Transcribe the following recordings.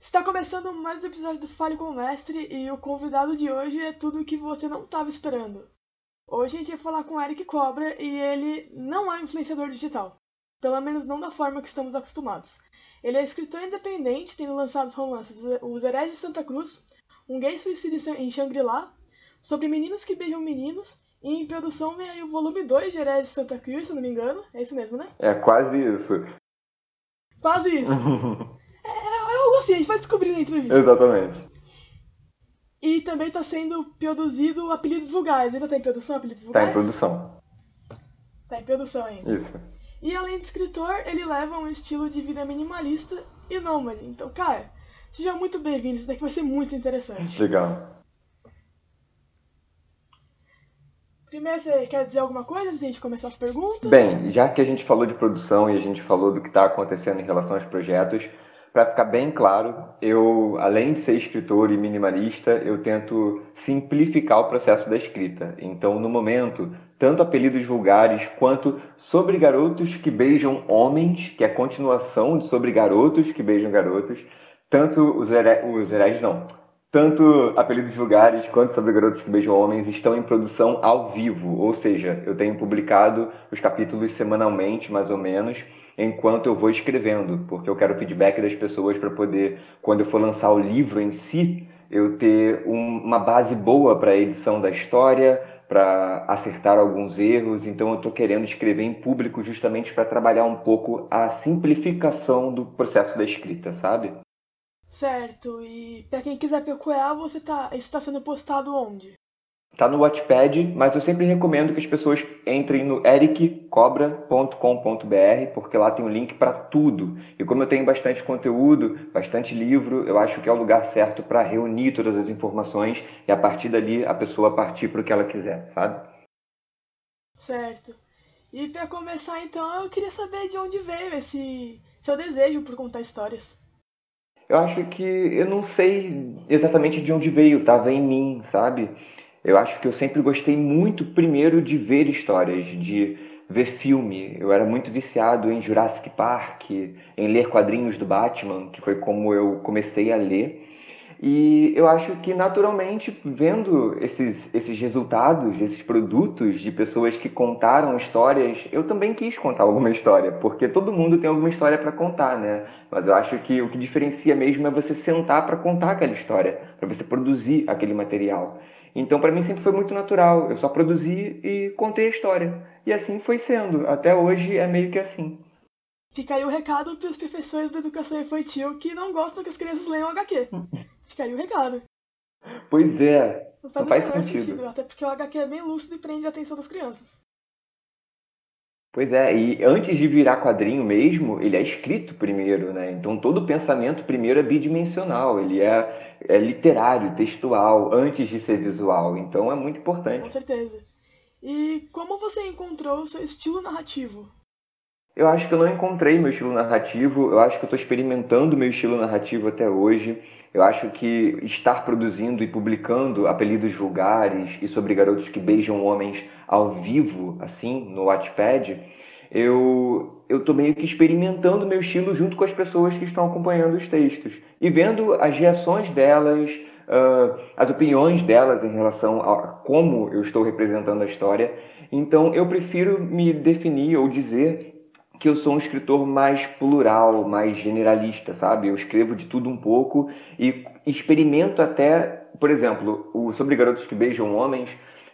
Está começando mais um episódio do Fale com o Mestre e o convidado de hoje é tudo o que você não estava esperando. Hoje a gente vai falar com o Eric Cobra e ele não é influenciador digital, pelo menos não da forma que estamos acostumados. Ele é escritor independente, tendo lançado os romances Os Heréis de Santa Cruz, Um Gay Suicida em Shangri-La, Sobre Meninos que Beijam Meninos, e em produção vem aí o volume 2 de Heréis de Santa Cruz, se não me engano. É isso mesmo, né? É quase isso. Quase isso. é, é algo assim, a gente vai descobrir na entrevista. Exatamente. E também está sendo produzido Apelidos Vulgares. Ainda está em produção Apelidos Tá Vulgares? em produção. Tá em produção ainda. Isso. E além de escritor, ele leva um estilo de vida minimalista e nômade. Então, cara, seja muito bem-vindo. Isso daqui vai ser muito interessante. Legal. Primeiro, você quer dizer alguma coisa antes de a gente começar as perguntas? Bem, já que a gente falou de produção e a gente falou do que está acontecendo em relação aos projetos, para ficar bem claro, eu, além de ser escritor e minimalista, eu tento simplificar o processo da escrita. Então, no momento, tanto apelidos vulgares quanto sobre garotos que beijam homens, que é continuação de sobre garotos que beijam garotos, tanto os, here... os heréis não, tanto apelidos vulgares quanto sobre garotos que beijam homens estão em produção ao vivo, ou seja, eu tenho publicado os capítulos semanalmente, mais ou menos, enquanto eu vou escrevendo, porque eu quero feedback das pessoas para poder, quando eu for lançar o livro em si, eu ter um, uma base boa para a edição da história, para acertar alguns erros. Então, eu estou querendo escrever em público justamente para trabalhar um pouco a simplificação do processo da escrita, sabe? Certo, e pra quem quiser procurar, você tá. Isso tá sendo postado onde? Tá no Wattpad, mas eu sempre recomendo que as pessoas entrem no ericcobra.com.br, porque lá tem um link para tudo. E como eu tenho bastante conteúdo, bastante livro, eu acho que é o lugar certo para reunir todas as informações e a partir dali a pessoa partir para o que ela quiser, sabe? Certo. E pra começar então, eu queria saber de onde veio esse seu desejo por contar histórias. Eu acho que eu não sei exatamente de onde veio, estava em mim, sabe? Eu acho que eu sempre gostei muito, primeiro, de ver histórias, de ver filme. Eu era muito viciado em Jurassic Park, em ler quadrinhos do Batman, que foi como eu comecei a ler. E eu acho que, naturalmente, vendo esses, esses resultados, esses produtos de pessoas que contaram histórias, eu também quis contar alguma história, porque todo mundo tem alguma história para contar, né? Mas eu acho que o que diferencia mesmo é você sentar para contar aquela história, para você produzir aquele material. Então, para mim, sempre foi muito natural. Eu só produzi e contei a história. E assim foi sendo. Até hoje é meio que assim. Fica aí o recado para os professores da educação infantil que não gostam que as crianças leiam HQ. Aí o recado. Pois é. Não faz, Não faz sentido. sentido. Até porque o HQ é bem lúcido e prende a atenção das crianças. Pois é, e antes de virar quadrinho mesmo, ele é escrito primeiro, né? Então todo pensamento primeiro é bidimensional, ele é, é literário, textual, antes de ser visual. Então é muito Com importante. certeza. E como você encontrou o seu estilo narrativo? Eu acho que eu não encontrei meu estilo narrativo, eu acho que eu estou experimentando meu estilo narrativo até hoje. Eu acho que estar produzindo e publicando apelidos vulgares e sobre garotos que beijam homens ao vivo, assim, no Wattpad, eu eu tô meio que experimentando meu estilo junto com as pessoas que estão acompanhando os textos e vendo as reações delas, ah, as opiniões delas em relação a como eu estou representando a história. Então eu prefiro me definir ou dizer que eu sou um escritor mais plural, mais generalista, sabe? Eu escrevo de tudo um pouco e experimento até, por exemplo, o Sobre Garotos que Beijam Homens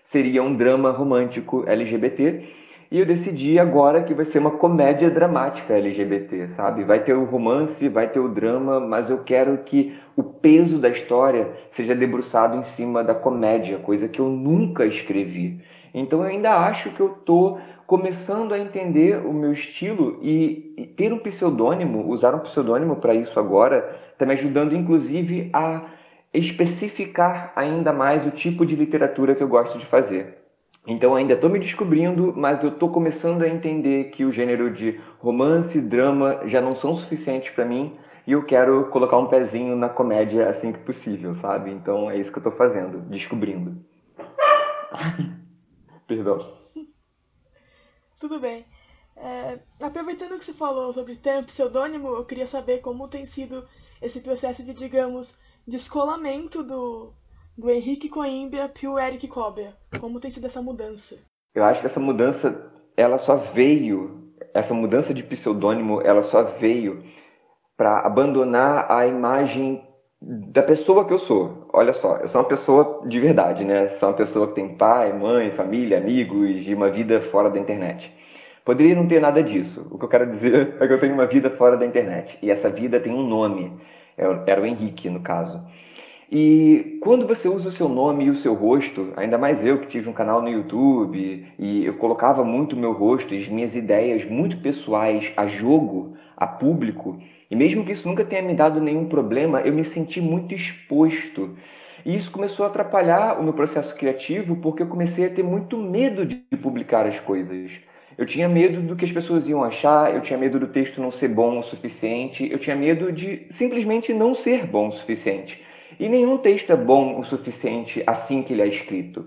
seria um drama romântico LGBT e eu decidi agora que vai ser uma comédia dramática LGBT, sabe? Vai ter o romance, vai ter o drama, mas eu quero que o peso da história seja debruçado em cima da comédia, coisa que eu nunca escrevi. Então eu ainda acho que eu tô começando a entender o meu estilo e, e ter um pseudônimo, usar um pseudônimo para isso agora, está me ajudando inclusive a especificar ainda mais o tipo de literatura que eu gosto de fazer. Então ainda estou me descobrindo, mas eu estou começando a entender que o gênero de romance, drama já não são suficientes para mim e eu quero colocar um pezinho na comédia assim que possível, sabe? Então é isso que eu estou fazendo, descobrindo. Perdão. Tudo bem. É, aproveitando que você falou sobre um pseudônimo, eu queria saber como tem sido esse processo de, digamos, descolamento do, do Henrique Coimbra para o Eric Cobra. Como tem sido essa mudança? Eu acho que essa mudança, ela só veio, essa mudança de pseudônimo, ela só veio para abandonar a imagem da pessoa que eu sou. Olha só, eu sou uma pessoa de verdade, né? Sou uma pessoa que tem pai, mãe, família, amigos e uma vida fora da internet. Poderia não ter nada disso. O que eu quero dizer é que eu tenho uma vida fora da internet. E essa vida tem um nome. É era o Henrique, no caso. E quando você usa o seu nome e o seu rosto, ainda mais eu que tive um canal no YouTube e eu colocava muito o meu rosto e as minhas ideias muito pessoais a jogo, a público, e mesmo que isso nunca tenha me dado nenhum problema, eu me senti muito exposto. E isso começou a atrapalhar o meu processo criativo porque eu comecei a ter muito medo de publicar as coisas. Eu tinha medo do que as pessoas iam achar, eu tinha medo do texto não ser bom o suficiente, eu tinha medo de simplesmente não ser bom o suficiente. E nenhum texto é bom o suficiente assim que ele é escrito.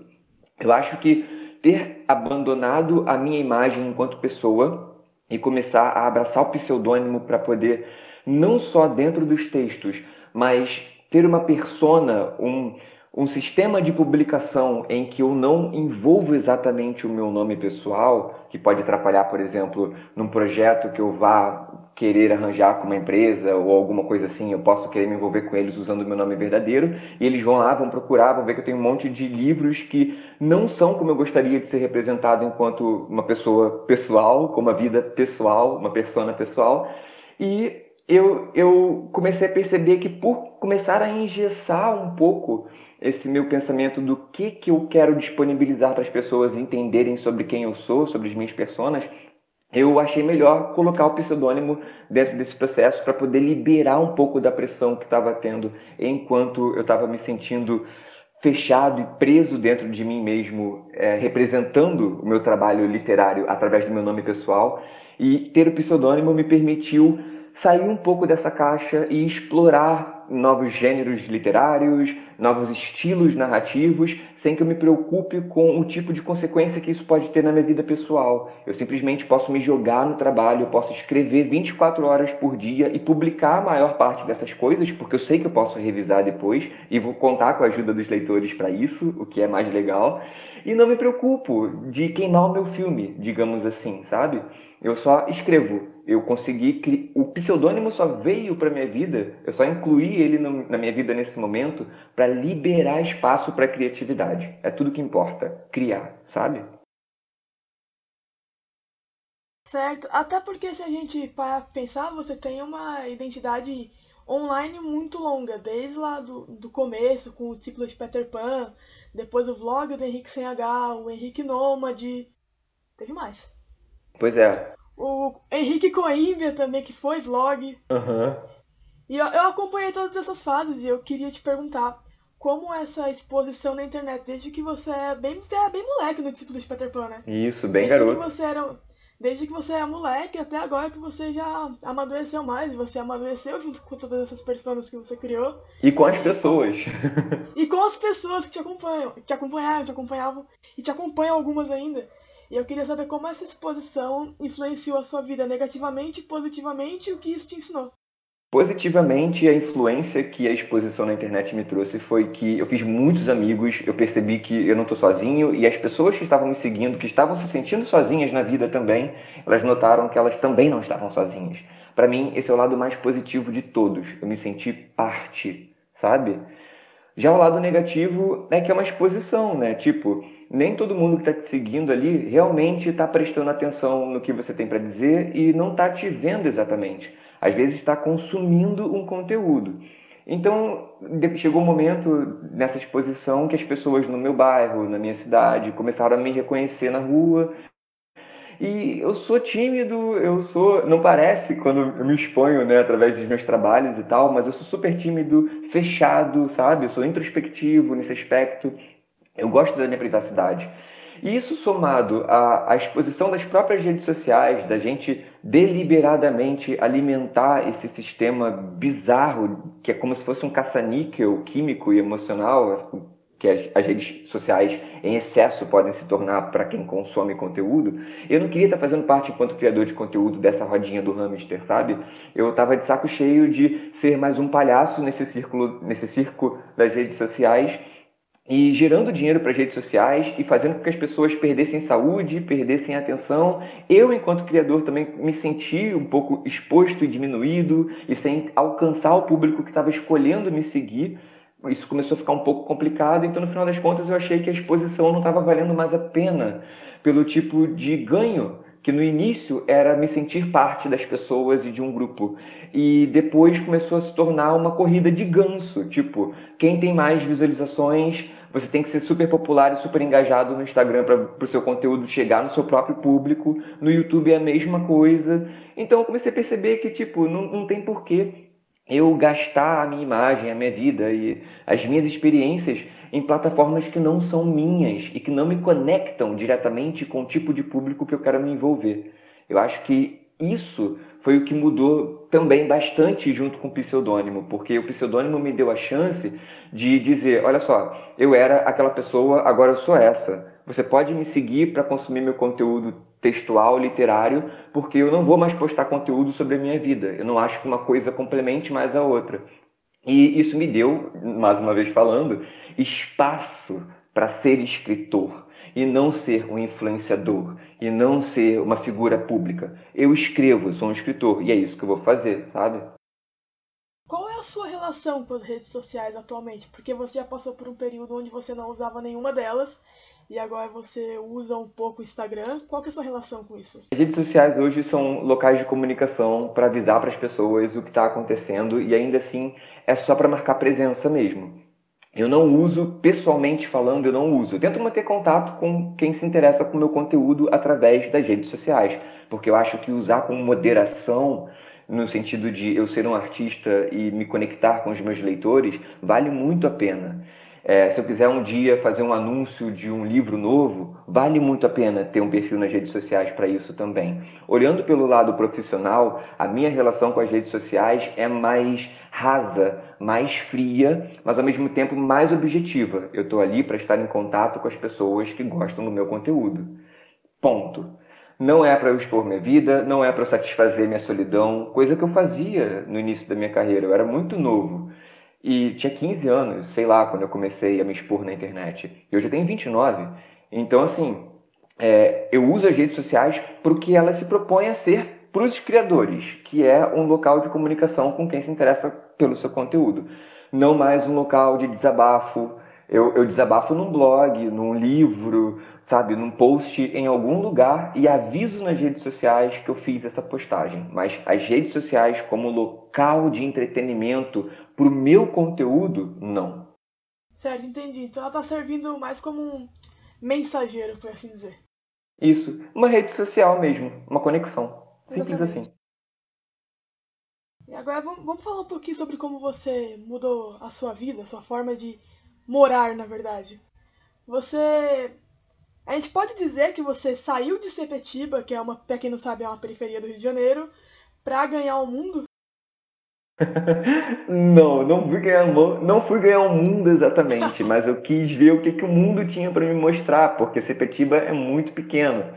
Eu acho que ter abandonado a minha imagem enquanto pessoa e começar a abraçar o pseudônimo para poder não só dentro dos textos, mas ter uma persona, um, um sistema de publicação em que eu não envolvo exatamente o meu nome pessoal, que pode atrapalhar, por exemplo, num projeto que eu vá querer arranjar com uma empresa ou alguma coisa assim, eu posso querer me envolver com eles usando o meu nome verdadeiro, e eles vão lá, vão procurar, vão ver que eu tenho um monte de livros que não são como eu gostaria de ser representado enquanto uma pessoa pessoal, com uma vida pessoal, uma persona pessoal, e eu, eu comecei a perceber que por começar a engessar um pouco esse meu pensamento do que, que eu quero disponibilizar para as pessoas entenderem sobre quem eu sou, sobre as minhas personas, eu achei melhor colocar o pseudônimo dentro desse processo para poder liberar um pouco da pressão que estava tendo enquanto eu estava me sentindo fechado e preso dentro de mim mesmo, é, representando o meu trabalho literário através do meu nome pessoal. E ter o pseudônimo me permitiu sair um pouco dessa caixa e explorar novos gêneros literários, novos estilos narrativos, sem que eu me preocupe com o tipo de consequência que isso pode ter na minha vida pessoal. Eu simplesmente posso me jogar no trabalho, eu posso escrever 24 horas por dia e publicar a maior parte dessas coisas, porque eu sei que eu posso revisar depois e vou contar com a ajuda dos leitores para isso, o que é mais legal. E não me preocupo de queimar o meu filme, digamos assim, sabe? Eu só escrevo eu consegui o pseudônimo só veio para minha vida, eu só incluí ele no, na minha vida nesse momento para liberar espaço para criatividade. É tudo que importa, criar, sabe? Certo, até porque se a gente para pensar, você tem uma identidade online muito longa, desde lá do, do começo, com o ciclo de Peter Pan, depois o vlog do Henrique Sem H, o Henrique Nômade, teve mais. Pois é, o Henrique Coimbra também, que foi vlog. Uhum. E eu, eu acompanhei todas essas fases e eu queria te perguntar como essa exposição na internet, desde que você é bem, você é bem moleque no discípulo de Peter Pan, né? Isso, bem desde garoto. Que você era, desde que você é moleque até agora que você já amadureceu mais, e você amadureceu junto com todas essas pessoas que você criou. E com as pessoas. e com as pessoas que te acompanham, te acompanharam, te acompanhavam e te acompanham algumas ainda. E eu queria saber como essa exposição influenciou a sua vida negativamente, positivamente e o que isso te ensinou. Positivamente, a influência que a exposição na internet me trouxe foi que eu fiz muitos amigos, eu percebi que eu não estou sozinho e as pessoas que estavam me seguindo, que estavam se sentindo sozinhas na vida também, elas notaram que elas também não estavam sozinhas. Para mim, esse é o lado mais positivo de todos. Eu me senti parte, sabe? Já o lado negativo é que é uma exposição, né? Tipo, nem todo mundo que está te seguindo ali realmente está prestando atenção no que você tem para dizer e não está te vendo exatamente. Às vezes está consumindo um conteúdo. Então, chegou um momento nessa exposição que as pessoas no meu bairro, na minha cidade, começaram a me reconhecer na rua e eu sou tímido, eu sou. Não parece quando eu me exponho, né, através dos meus trabalhos e tal, mas eu sou super tímido, fechado, sabe? Eu sou introspectivo nesse aspecto. Eu gosto da minha privacidade. E isso somado à, à, exposição das próprias redes sociais, da gente deliberadamente alimentar esse sistema bizarro, que é como se fosse um caça-níquel químico e emocional, que as, redes sociais em excesso podem se tornar para quem consome conteúdo, eu não queria estar fazendo parte, enquanto criador de conteúdo, dessa rodinha do hamster, sabe? Eu estava de saco cheio de ser mais um palhaço nesse círculo, nesse circo das redes sociais e gerando dinheiro para as redes sociais e fazendo com que as pessoas perdessem saúde, perdessem atenção. Eu, enquanto criador, também me senti um pouco exposto e diminuído e sem alcançar o público que estava escolhendo me seguir. Isso começou a ficar um pouco complicado, então no final das contas eu achei que a exposição não estava valendo mais a pena pelo tipo de ganho que no início era me sentir parte das pessoas e de um grupo. E depois começou a se tornar uma corrida de ganso, tipo, quem tem mais visualizações, você tem que ser super popular e super engajado no Instagram para o seu conteúdo chegar no seu próprio público. No YouTube é a mesma coisa. Então eu comecei a perceber que, tipo, não, não tem porquê eu gastar a minha imagem, a minha vida e as minhas experiências em plataformas que não são minhas e que não me conectam diretamente com o tipo de público que eu quero me envolver. Eu acho que isso foi o que mudou também bastante junto com o pseudônimo, porque o pseudônimo me deu a chance de dizer, olha só, eu era aquela pessoa, agora eu sou essa. Você pode me seguir para consumir meu conteúdo textual, literário, porque eu não vou mais postar conteúdo sobre a minha vida. Eu não acho que uma coisa complemente mais a outra. E isso me deu, mais uma vez falando, espaço para ser escritor e não ser um influenciador e não ser uma figura pública. Eu escrevo, sou um escritor e é isso que eu vou fazer, sabe? Qual é a sua relação com as redes sociais atualmente? Porque você já passou por um período onde você não usava nenhuma delas e agora você usa um pouco o Instagram. Qual é a sua relação com isso? As redes sociais hoje são locais de comunicação para avisar para as pessoas o que está acontecendo e ainda assim é só para marcar presença mesmo. Eu não uso, pessoalmente falando, eu não uso. Eu tento manter contato com quem se interessa com o meu conteúdo através das redes sociais, porque eu acho que usar com moderação, no sentido de eu ser um artista e me conectar com os meus leitores, vale muito a pena. É, se eu quiser um dia fazer um anúncio de um livro novo, vale muito a pena ter um perfil nas redes sociais para isso também. Olhando pelo lado profissional, a minha relação com as redes sociais é mais rasa, mais fria, mas ao mesmo tempo mais objetiva. Eu estou ali para estar em contato com as pessoas que gostam do meu conteúdo. Ponto. Não é para eu expor minha vida, não é para eu satisfazer minha solidão, coisa que eu fazia no início da minha carreira. Eu era muito novo. E tinha 15 anos, sei lá, quando eu comecei a me expor na internet. E hoje eu tenho 29. Então, assim, é, eu uso as redes sociais para o que elas se propõem a ser para os criadores, que é um local de comunicação com quem se interessa pelo seu conteúdo. Não mais um local de desabafo. Eu, eu desabafo num blog, num livro, sabe, num post em algum lugar e aviso nas redes sociais que eu fiz essa postagem. Mas as redes sociais como local de entretenimento para o meu conteúdo, não. Certo, entendi. Então ela está servindo mais como um mensageiro, por assim dizer. Isso, uma rede social mesmo, uma conexão. Simples Exatamente. assim. E agora vamos falar um pouquinho sobre como você mudou a sua vida, a sua forma de morar, na verdade. Você a gente pode dizer que você saiu de Sepetiba, que é uma, pra quem não sabe, é uma periferia do Rio de Janeiro, pra ganhar o mundo? não, não fui ganhar não fui ganhar o mundo exatamente, mas eu quis ver o que, que o mundo tinha para me mostrar, porque Sepetiba é muito pequeno.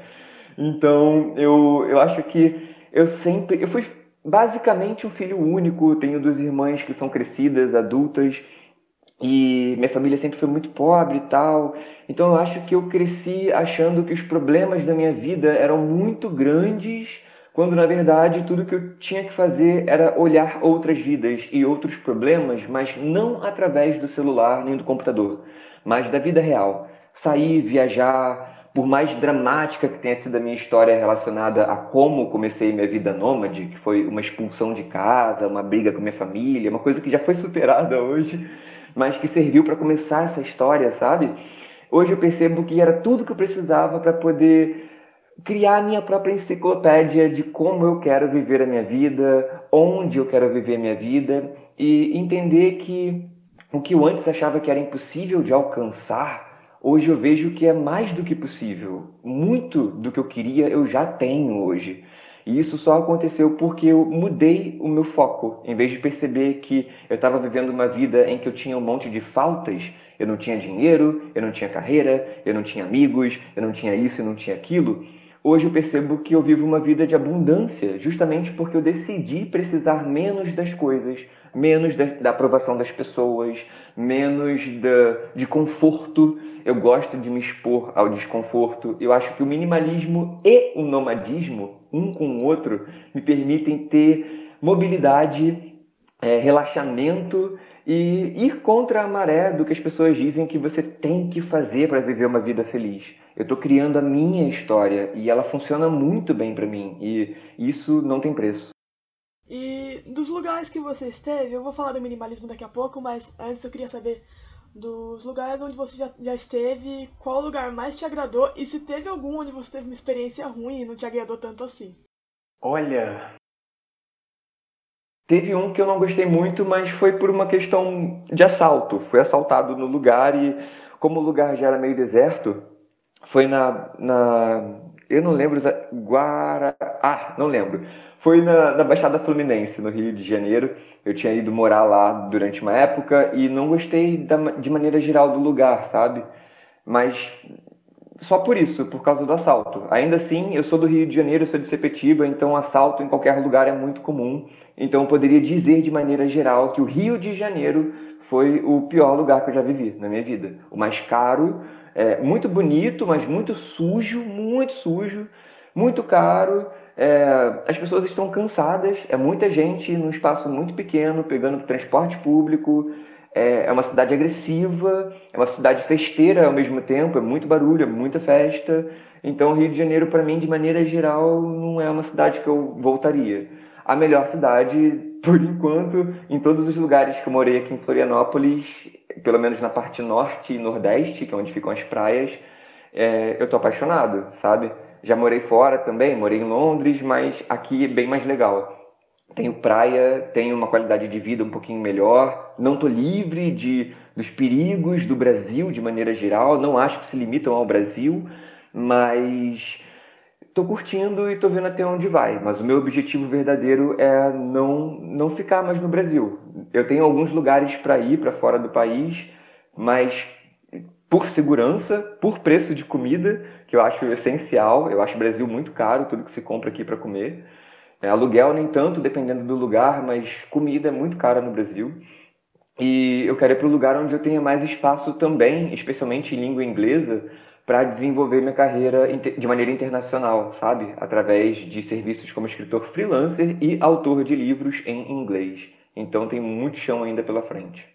Então, eu, eu acho que eu sempre eu fui basicamente um filho único, tenho duas irmãs que são crescidas, adultas, e minha família sempre foi muito pobre e tal. Então eu acho que eu cresci achando que os problemas da minha vida eram muito grandes, quando na verdade tudo que eu tinha que fazer era olhar outras vidas e outros problemas, mas não através do celular nem do computador, mas da vida real. Sair, viajar, por mais dramática que tenha sido a minha história relacionada a como comecei minha vida nômade, que foi uma expulsão de casa, uma briga com minha família, uma coisa que já foi superada hoje, mas que serviu para começar essa história, sabe? Hoje eu percebo que era tudo que eu precisava para poder criar a minha própria enciclopédia de como eu quero viver a minha vida, onde eu quero viver a minha vida e entender que o que eu antes achava que era impossível de alcançar, hoje eu vejo que é mais do que possível. Muito do que eu queria eu já tenho hoje. E isso só aconteceu porque eu mudei o meu foco. Em vez de perceber que eu estava vivendo uma vida em que eu tinha um monte de faltas, eu não tinha dinheiro, eu não tinha carreira, eu não tinha amigos, eu não tinha isso, eu não tinha aquilo. Hoje eu percebo que eu vivo uma vida de abundância, justamente porque eu decidi precisar menos das coisas, menos da, da aprovação das pessoas, menos da, de conforto. Eu gosto de me expor ao desconforto. Eu acho que o minimalismo e o nomadismo, um com o outro, me permitem ter mobilidade, é, relaxamento e ir contra a maré do que as pessoas dizem que você tem que fazer para viver uma vida feliz. Eu estou criando a minha história e ela funciona muito bem para mim e isso não tem preço. E dos lugares que você esteve, eu vou falar do minimalismo daqui a pouco, mas antes eu queria saber dos lugares onde você já, já esteve, qual lugar mais te agradou e se teve algum onde você teve uma experiência ruim e não te agradou tanto assim. Olha, Teve um que eu não gostei muito, mas foi por uma questão de assalto. Fui assaltado no lugar e, como o lugar já era meio deserto, foi na. na eu não lembro. Guara. Ah, não lembro. Foi na, na Baixada Fluminense, no Rio de Janeiro. Eu tinha ido morar lá durante uma época e não gostei da, de maneira geral do lugar, sabe? Mas só por isso, por causa do assalto. Ainda assim, eu sou do Rio de Janeiro, sou de Sepetiba, então assalto em qualquer lugar é muito comum. Então eu poderia dizer de maneira geral que o Rio de Janeiro foi o pior lugar que eu já vivi na minha vida. O mais caro, é, muito bonito, mas muito sujo, muito sujo, muito caro. É, as pessoas estão cansadas, é muita gente num espaço muito pequeno, pegando transporte público, é, é uma cidade agressiva, é uma cidade festeira ao mesmo tempo, é muito barulho, é muita festa. Então, Rio de Janeiro, para mim, de maneira geral, não é uma cidade que eu voltaria. A melhor cidade, por enquanto, em todos os lugares que eu morei aqui em Florianópolis, pelo menos na parte norte e nordeste, que é onde ficam as praias, é, eu tô apaixonado, sabe? Já morei fora também, morei em Londres, mas aqui é bem mais legal tenho praia, tenho uma qualidade de vida um pouquinho melhor, não estou livre de, dos perigos do Brasil de maneira geral, não acho que se limitam ao Brasil, mas estou curtindo e estou vendo até onde vai. Mas o meu objetivo verdadeiro é não, não ficar mais no Brasil. Eu tenho alguns lugares para ir para fora do país, mas por segurança, por preço de comida, que eu acho essencial, eu acho o Brasil muito caro, tudo que se compra aqui para comer. É, aluguel nem tanto, dependendo do lugar, mas comida é muito cara no Brasil. E eu quero ir para o lugar onde eu tenha mais espaço também, especialmente em língua inglesa, para desenvolver minha carreira de maneira internacional, sabe? Através de serviços como escritor freelancer e autor de livros em inglês. Então tem muito chão ainda pela frente.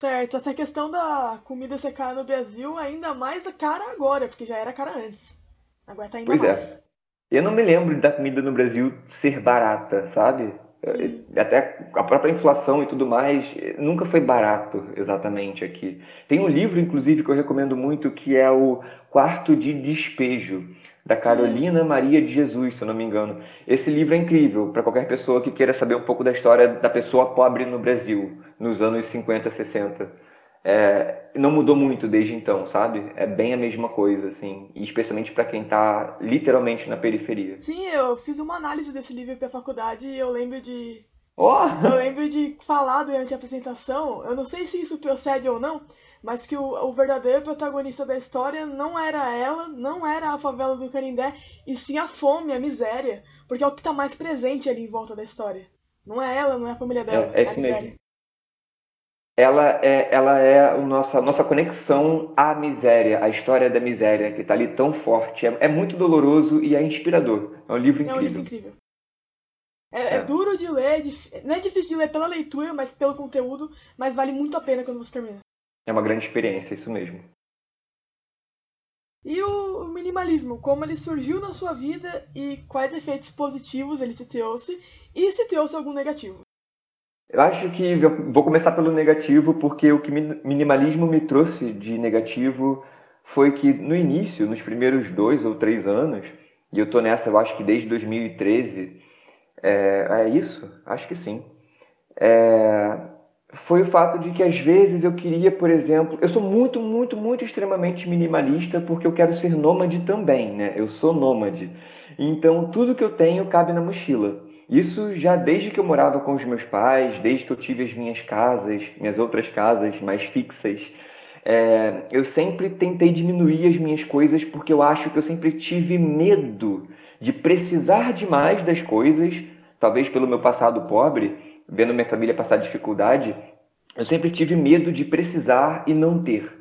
Certo, essa questão da comida ser cara no Brasil ainda mais cara agora, porque já era cara antes. Agora tá ainda pois é. mais. É. Eu não me lembro da comida no Brasil ser barata, sabe? Sim. Até a própria inflação e tudo mais, nunca foi barato exatamente aqui. Tem um livro, inclusive, que eu recomendo muito, que é o Quarto de Despejo, da Carolina Maria de Jesus, se eu não me engano. Esse livro é incrível para qualquer pessoa que queira saber um pouco da história da pessoa pobre no Brasil, nos anos 50, 60 é, não mudou muito desde então, sabe? É bem a mesma coisa, assim, e especialmente para quem tá literalmente na periferia. Sim, eu fiz uma análise desse livro pra faculdade e eu lembro de. Oh! Eu lembro de falar durante a apresentação, eu não sei se isso procede ou não, mas que o, o verdadeiro protagonista da história não era ela, não era a favela do Canindé, e sim a fome, a miséria, porque é o que tá mais presente ali em volta da história. Não é ela, não é a família dela, é, é, é a miséria. Mesmo ela é, ela é a nossa, nossa conexão à miséria, à história da miséria, que está ali tão forte. É, é, muito doloroso e é inspirador. É um livro incrível. É um livro incrível. É, é. é duro de ler, não é difícil de ler pela leitura, mas pelo conteúdo, mas vale muito a pena quando você termina. É uma grande experiência, isso mesmo. E o minimalismo, como ele surgiu na sua vida e quais efeitos positivos ele te trouxe e se trouxe algum negativo? Eu acho que eu vou começar pelo negativo, porque o que minimalismo me trouxe de negativo foi que no início, nos primeiros dois ou três anos, e eu tô nessa, eu acho que desde 2013, é, é isso? Acho que sim. É, foi o fato de que às vezes eu queria, por exemplo, eu sou muito, muito, muito extremamente minimalista porque eu quero ser nômade também, né? Eu sou nômade. Então, tudo que eu tenho cabe na mochila. Isso já desde que eu morava com os meus pais, desde que eu tive as minhas casas, minhas outras casas mais fixas. É, eu sempre tentei diminuir as minhas coisas porque eu acho que eu sempre tive medo de precisar demais das coisas, talvez pelo meu passado pobre, vendo minha família passar dificuldade, eu sempre tive medo de precisar e não ter.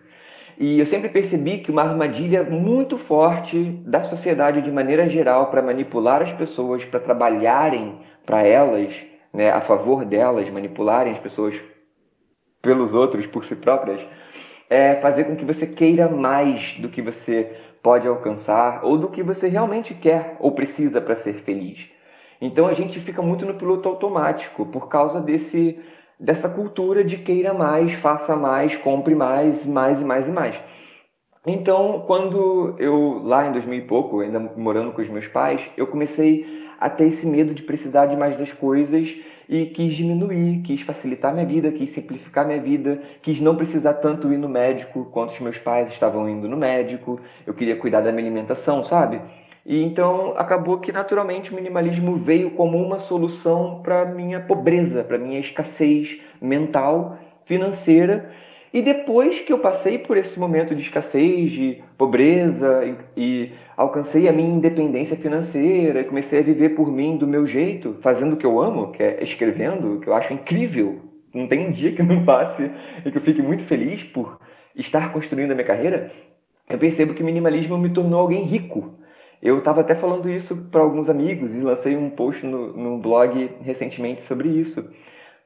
E eu sempre percebi que uma armadilha muito forte da sociedade de maneira geral para manipular as pessoas, para trabalharem para elas, né, a favor delas, manipularem as pessoas pelos outros, por si próprias, é fazer com que você queira mais do que você pode alcançar ou do que você realmente quer ou precisa para ser feliz. Então a gente fica muito no piloto automático por causa desse dessa cultura de queira mais, faça mais, compre mais, mais e mais e mais. Então, quando eu, lá em 2000 e pouco, ainda morando com os meus pais, eu comecei a ter esse medo de precisar de mais das coisas e quis diminuir, quis facilitar minha vida, quis simplificar minha vida, quis não precisar tanto ir no médico quanto os meus pais estavam indo no médico, eu queria cuidar da minha alimentação, sabe? E então acabou que naturalmente o minimalismo veio como uma solução para minha pobreza, para minha escassez mental, financeira. E depois que eu passei por esse momento de escassez, de pobreza e, e alcancei a minha independência financeira, comecei a viver por mim do meu jeito, fazendo o que eu amo, que é escrevendo, que eu acho incrível. Não tem um dia que não passe e que eu fique muito feliz por estar construindo a minha carreira. Eu percebo que o minimalismo me tornou alguém rico, eu estava até falando isso para alguns amigos e lancei um post no, no blog recentemente sobre isso,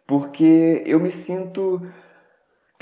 porque eu me sinto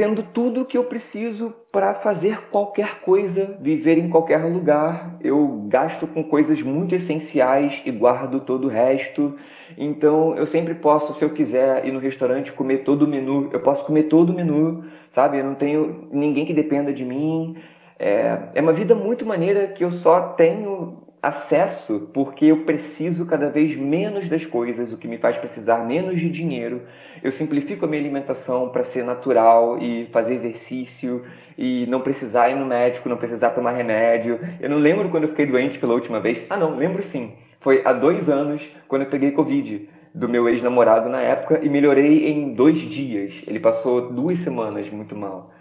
tendo tudo o que eu preciso para fazer qualquer coisa, viver em qualquer lugar. Eu gasto com coisas muito essenciais e guardo todo o resto. Então eu sempre posso, se eu quiser ir no restaurante comer todo o menu, eu posso comer todo o menu, sabe? Eu não tenho ninguém que dependa de mim. É, é uma vida muito maneira que eu só tenho acesso porque eu preciso cada vez menos das coisas, o que me faz precisar menos de dinheiro. Eu simplifico a minha alimentação para ser natural e fazer exercício e não precisar ir no médico, não precisar tomar remédio. Eu não lembro quando eu fiquei doente pela última vez. Ah, não, lembro sim. Foi há dois anos quando eu peguei Covid do meu ex-namorado na época e melhorei em dois dias. Ele passou duas semanas muito mal.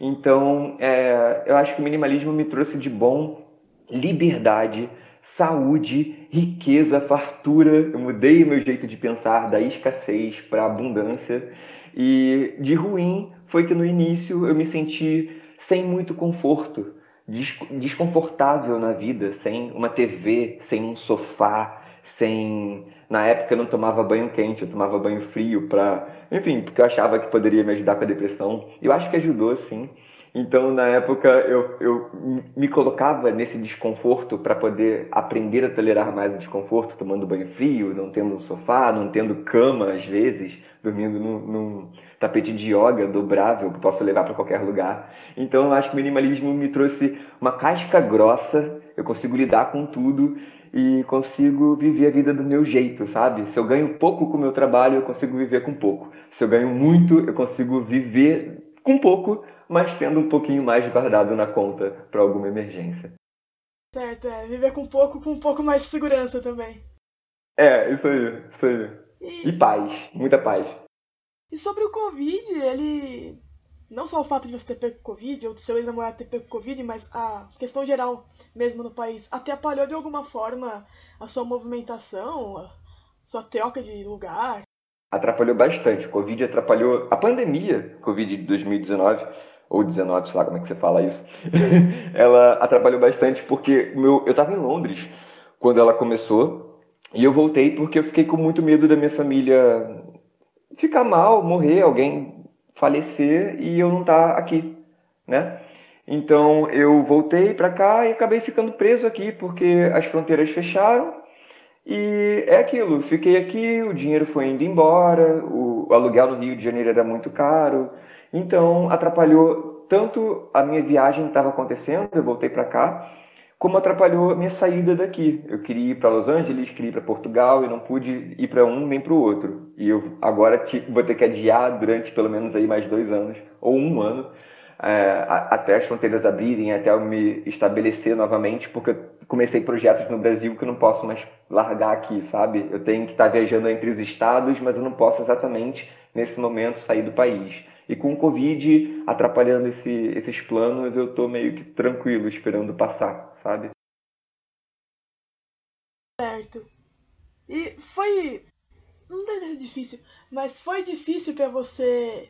Então, é, eu acho que o minimalismo me trouxe de bom liberdade, saúde, riqueza, fartura. Eu mudei meu jeito de pensar da escassez para abundância. E de ruim foi que no início eu me senti sem muito conforto, desconfortável na vida, sem uma TV, sem um sofá, sem na época eu não tomava banho quente, eu tomava banho frio para, enfim, porque eu achava que poderia me ajudar com a depressão. Eu acho que ajudou sim. Então, na época, eu, eu me colocava nesse desconforto para poder aprender a tolerar mais o desconforto, tomando banho frio, não tendo um sofá, não tendo cama, às vezes, dormindo num, num tapete de yoga dobrável que posso levar para qualquer lugar. Então, eu acho que o minimalismo me trouxe uma casca grossa, eu consigo lidar com tudo e consigo viver a vida do meu jeito, sabe? Se eu ganho pouco com o meu trabalho, eu consigo viver com pouco. Se eu ganho muito, eu consigo viver com pouco mas tendo um pouquinho mais guardado na conta para alguma emergência. Certo, é. Viver com pouco, com um pouco mais de segurança também. É, isso aí, isso aí. E, e paz, muita paz. E sobre o Covid, ele. Não só o fato de você ter pego Covid, ou do seu ex-namorado ter pego Covid, mas a questão geral mesmo no país atrapalhou de alguma forma a sua movimentação, a sua troca de lugar? Atrapalhou bastante. O Covid atrapalhou. A pandemia, Covid de 2019, ou 19, sei lá como é que você fala isso, ela atrapalhou bastante porque meu, eu estava em Londres quando ela começou e eu voltei porque eu fiquei com muito medo da minha família ficar mal, morrer, alguém falecer e eu não estar tá aqui, né? Então eu voltei para cá e acabei ficando preso aqui porque as fronteiras fecharam e é aquilo. Fiquei aqui, o dinheiro foi indo embora, o aluguel no Rio de Janeiro era muito caro, então, atrapalhou tanto a minha viagem que estava acontecendo, eu voltei para cá, como atrapalhou a minha saída daqui. Eu queria ir para Los Angeles, queria ir para Portugal e não pude ir para um nem para o outro. E eu agora vou ter que adiar durante pelo menos aí mais dois anos, ou um ano, é, até as fronteiras abrirem, até eu me estabelecer novamente, porque eu comecei projetos no Brasil que eu não posso mais largar aqui, sabe? Eu tenho que estar viajando entre os estados, mas eu não posso exatamente nesse momento sair do país. E com o Covid atrapalhando esse, esses planos, eu tô meio que tranquilo, esperando passar, sabe? Certo. E foi. Não deve ser difícil, mas foi difícil para você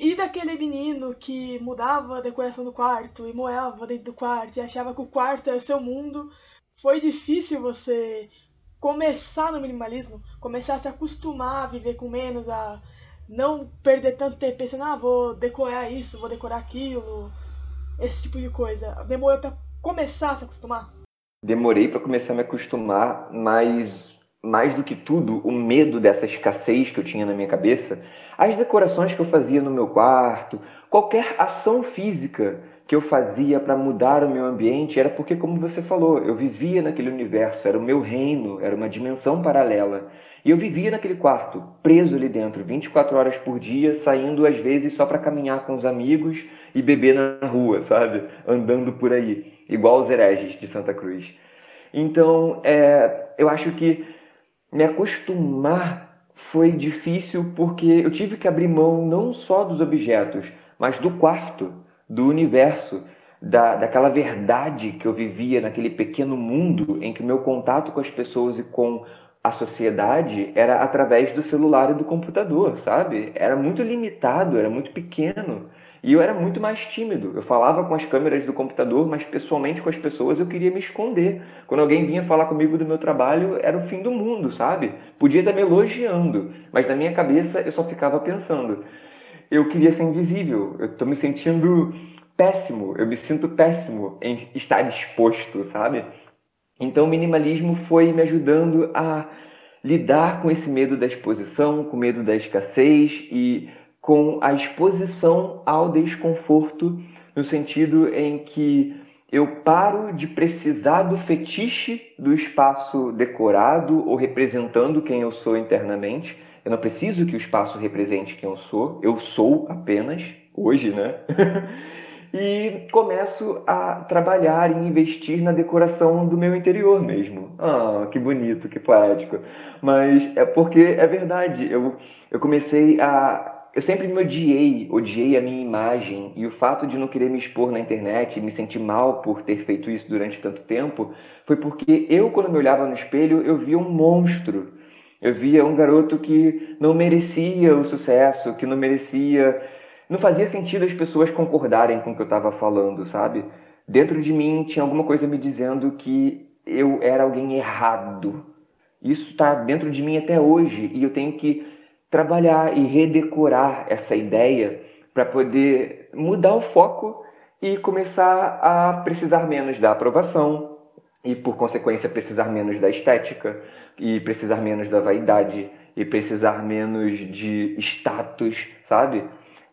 ir daquele menino que mudava a decoração do quarto e moeva dentro do quarto e achava que o quarto era o seu mundo. Foi difícil você começar no minimalismo, começar a se acostumar a viver com menos, a não perder tanto tempo pensando, ah, vou decorar isso, vou decorar aquilo, esse tipo de coisa. Demorou para começar a se acostumar? Demorei para começar a me acostumar, mas mais do que tudo, o medo dessa escassez que eu tinha na minha cabeça, as decorações que eu fazia no meu quarto, qualquer ação física que eu fazia para mudar o meu ambiente era porque, como você falou, eu vivia naquele universo, era o meu reino, era uma dimensão paralela. E eu vivia naquele quarto, preso ali dentro, 24 horas por dia, saindo às vezes só para caminhar com os amigos e beber na rua, sabe? Andando por aí, igual os hereges de Santa Cruz. Então, é, eu acho que me acostumar foi difícil porque eu tive que abrir mão não só dos objetos, mas do quarto, do universo, da, daquela verdade que eu vivia naquele pequeno mundo em que meu contato com as pessoas e com a sociedade era através do celular e do computador, sabe? Era muito limitado, era muito pequeno. E eu era muito mais tímido. Eu falava com as câmeras do computador, mas pessoalmente com as pessoas eu queria me esconder. Quando alguém vinha falar comigo do meu trabalho, era o fim do mundo, sabe? Podia estar me elogiando, mas na minha cabeça eu só ficava pensando. Eu queria ser invisível. Eu estou me sentindo péssimo. Eu me sinto péssimo em estar exposto, sabe? Então o minimalismo foi me ajudando a lidar com esse medo da exposição, com medo da escassez e com a exposição ao desconforto, no sentido em que eu paro de precisar do fetiche do espaço decorado ou representando quem eu sou internamente. Eu não preciso que o espaço represente quem eu sou, eu sou apenas, hoje, né? e começo a trabalhar e investir na decoração do meu interior mesmo. Ah, que bonito, que poético. Mas é porque é verdade, eu, eu comecei a eu sempre me odiei, odiei a minha imagem e o fato de não querer me expor na internet e me sentir mal por ter feito isso durante tanto tempo foi porque eu, quando me olhava no espelho, eu via um monstro. Eu via um garoto que não merecia o sucesso, que não merecia. Não fazia sentido as pessoas concordarem com o que eu estava falando, sabe? Dentro de mim tinha alguma coisa me dizendo que eu era alguém errado. Isso está dentro de mim até hoje e eu tenho que trabalhar e redecorar essa ideia para poder mudar o foco e começar a precisar menos da aprovação e, por consequência, precisar menos da estética e precisar menos da vaidade e precisar menos de status, sabe?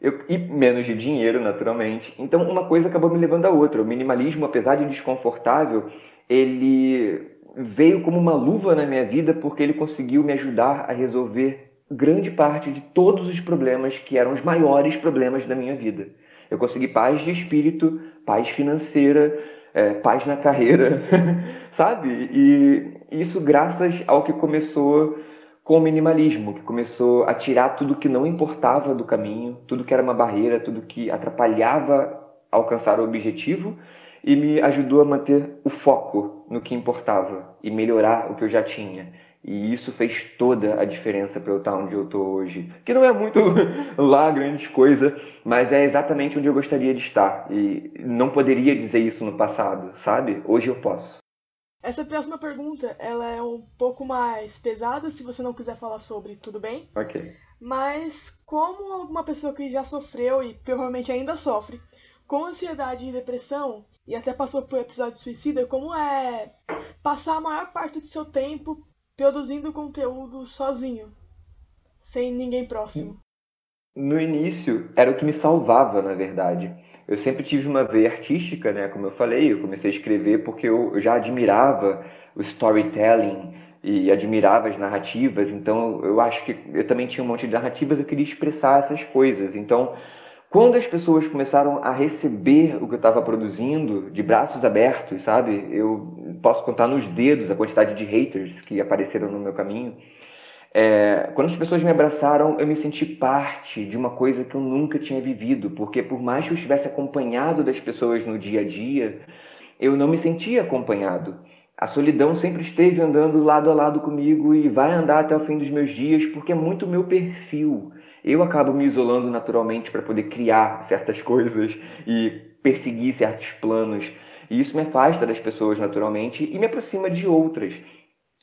Eu, e menos de dinheiro, naturalmente. Então, uma coisa acabou me levando a outra. O minimalismo, apesar de desconfortável, ele veio como uma luva na minha vida porque ele conseguiu me ajudar a resolver grande parte de todos os problemas que eram os maiores problemas da minha vida. Eu consegui paz de espírito, paz financeira, é, paz na carreira, sabe? E isso graças ao que começou com o minimalismo, que começou a tirar tudo que não importava do caminho, tudo que era uma barreira, tudo que atrapalhava alcançar o objetivo e me ajudou a manter o foco no que importava e melhorar o que eu já tinha. E isso fez toda a diferença para eu estar onde eu estou hoje. Que não é muito lá grande coisa, mas é exatamente onde eu gostaria de estar. E não poderia dizer isso no passado, sabe? Hoje eu posso. Essa próxima pergunta, ela é um pouco mais pesada, se você não quiser falar sobre, tudo bem? Ok. Mas como alguma pessoa que já sofreu e provavelmente ainda sofre com ansiedade e depressão, e até passou por episódio suicida, como é passar a maior parte do seu tempo produzindo conteúdo sozinho, sem ninguém próximo? No início, era o que me salvava, na verdade. Eu sempre tive uma veia artística, né? Como eu falei, eu comecei a escrever porque eu já admirava o storytelling e admirava as narrativas. Então, eu acho que eu também tinha um monte de narrativas, eu queria expressar essas coisas. Então, Quando as pessoas começaram a receber o que eu estava produzindo de braços abertos, sabe? Eu posso contar nos dedos a quantidade de haters que apareceram no meu caminho. É, quando as pessoas me abraçaram, eu me senti parte de uma coisa que eu nunca tinha vivido, porque por mais que eu estivesse acompanhado das pessoas no dia a dia, eu não me sentia acompanhado. A solidão sempre esteve andando lado a lado comigo e vai andar até o fim dos meus dias, porque é muito meu perfil. Eu acabo me isolando naturalmente para poder criar certas coisas e perseguir certos planos. E isso me afasta das pessoas naturalmente e me aproxima de outras.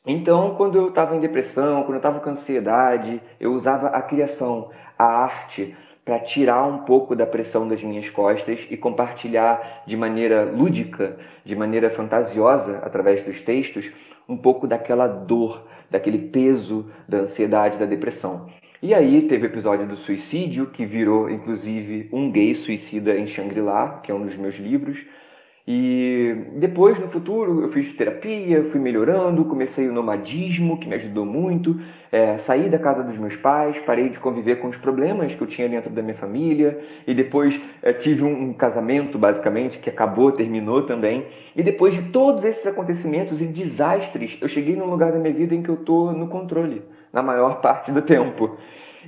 Então, quando eu estava em depressão, quando eu estava com ansiedade, eu usava a criação, a arte, para tirar um pouco da pressão das minhas costas e compartilhar de maneira lúdica, de maneira fantasiosa, através dos textos, um pouco daquela dor, daquele peso da ansiedade, da depressão. E aí teve o episódio do suicídio, que virou inclusive um gay suicida em Shangri-La, que é um dos meus livros. E depois, no futuro, eu fiz terapia, fui melhorando, comecei o nomadismo, que me ajudou muito, é, saí da casa dos meus pais, parei de conviver com os problemas que eu tinha dentro da minha família, e depois é, tive um, um, casamento, basicamente, que acabou, terminou também. E depois de todos esses acontecimentos e desastres, eu cheguei num lugar da minha vida em que eu estou no controle, na maior parte do tempo.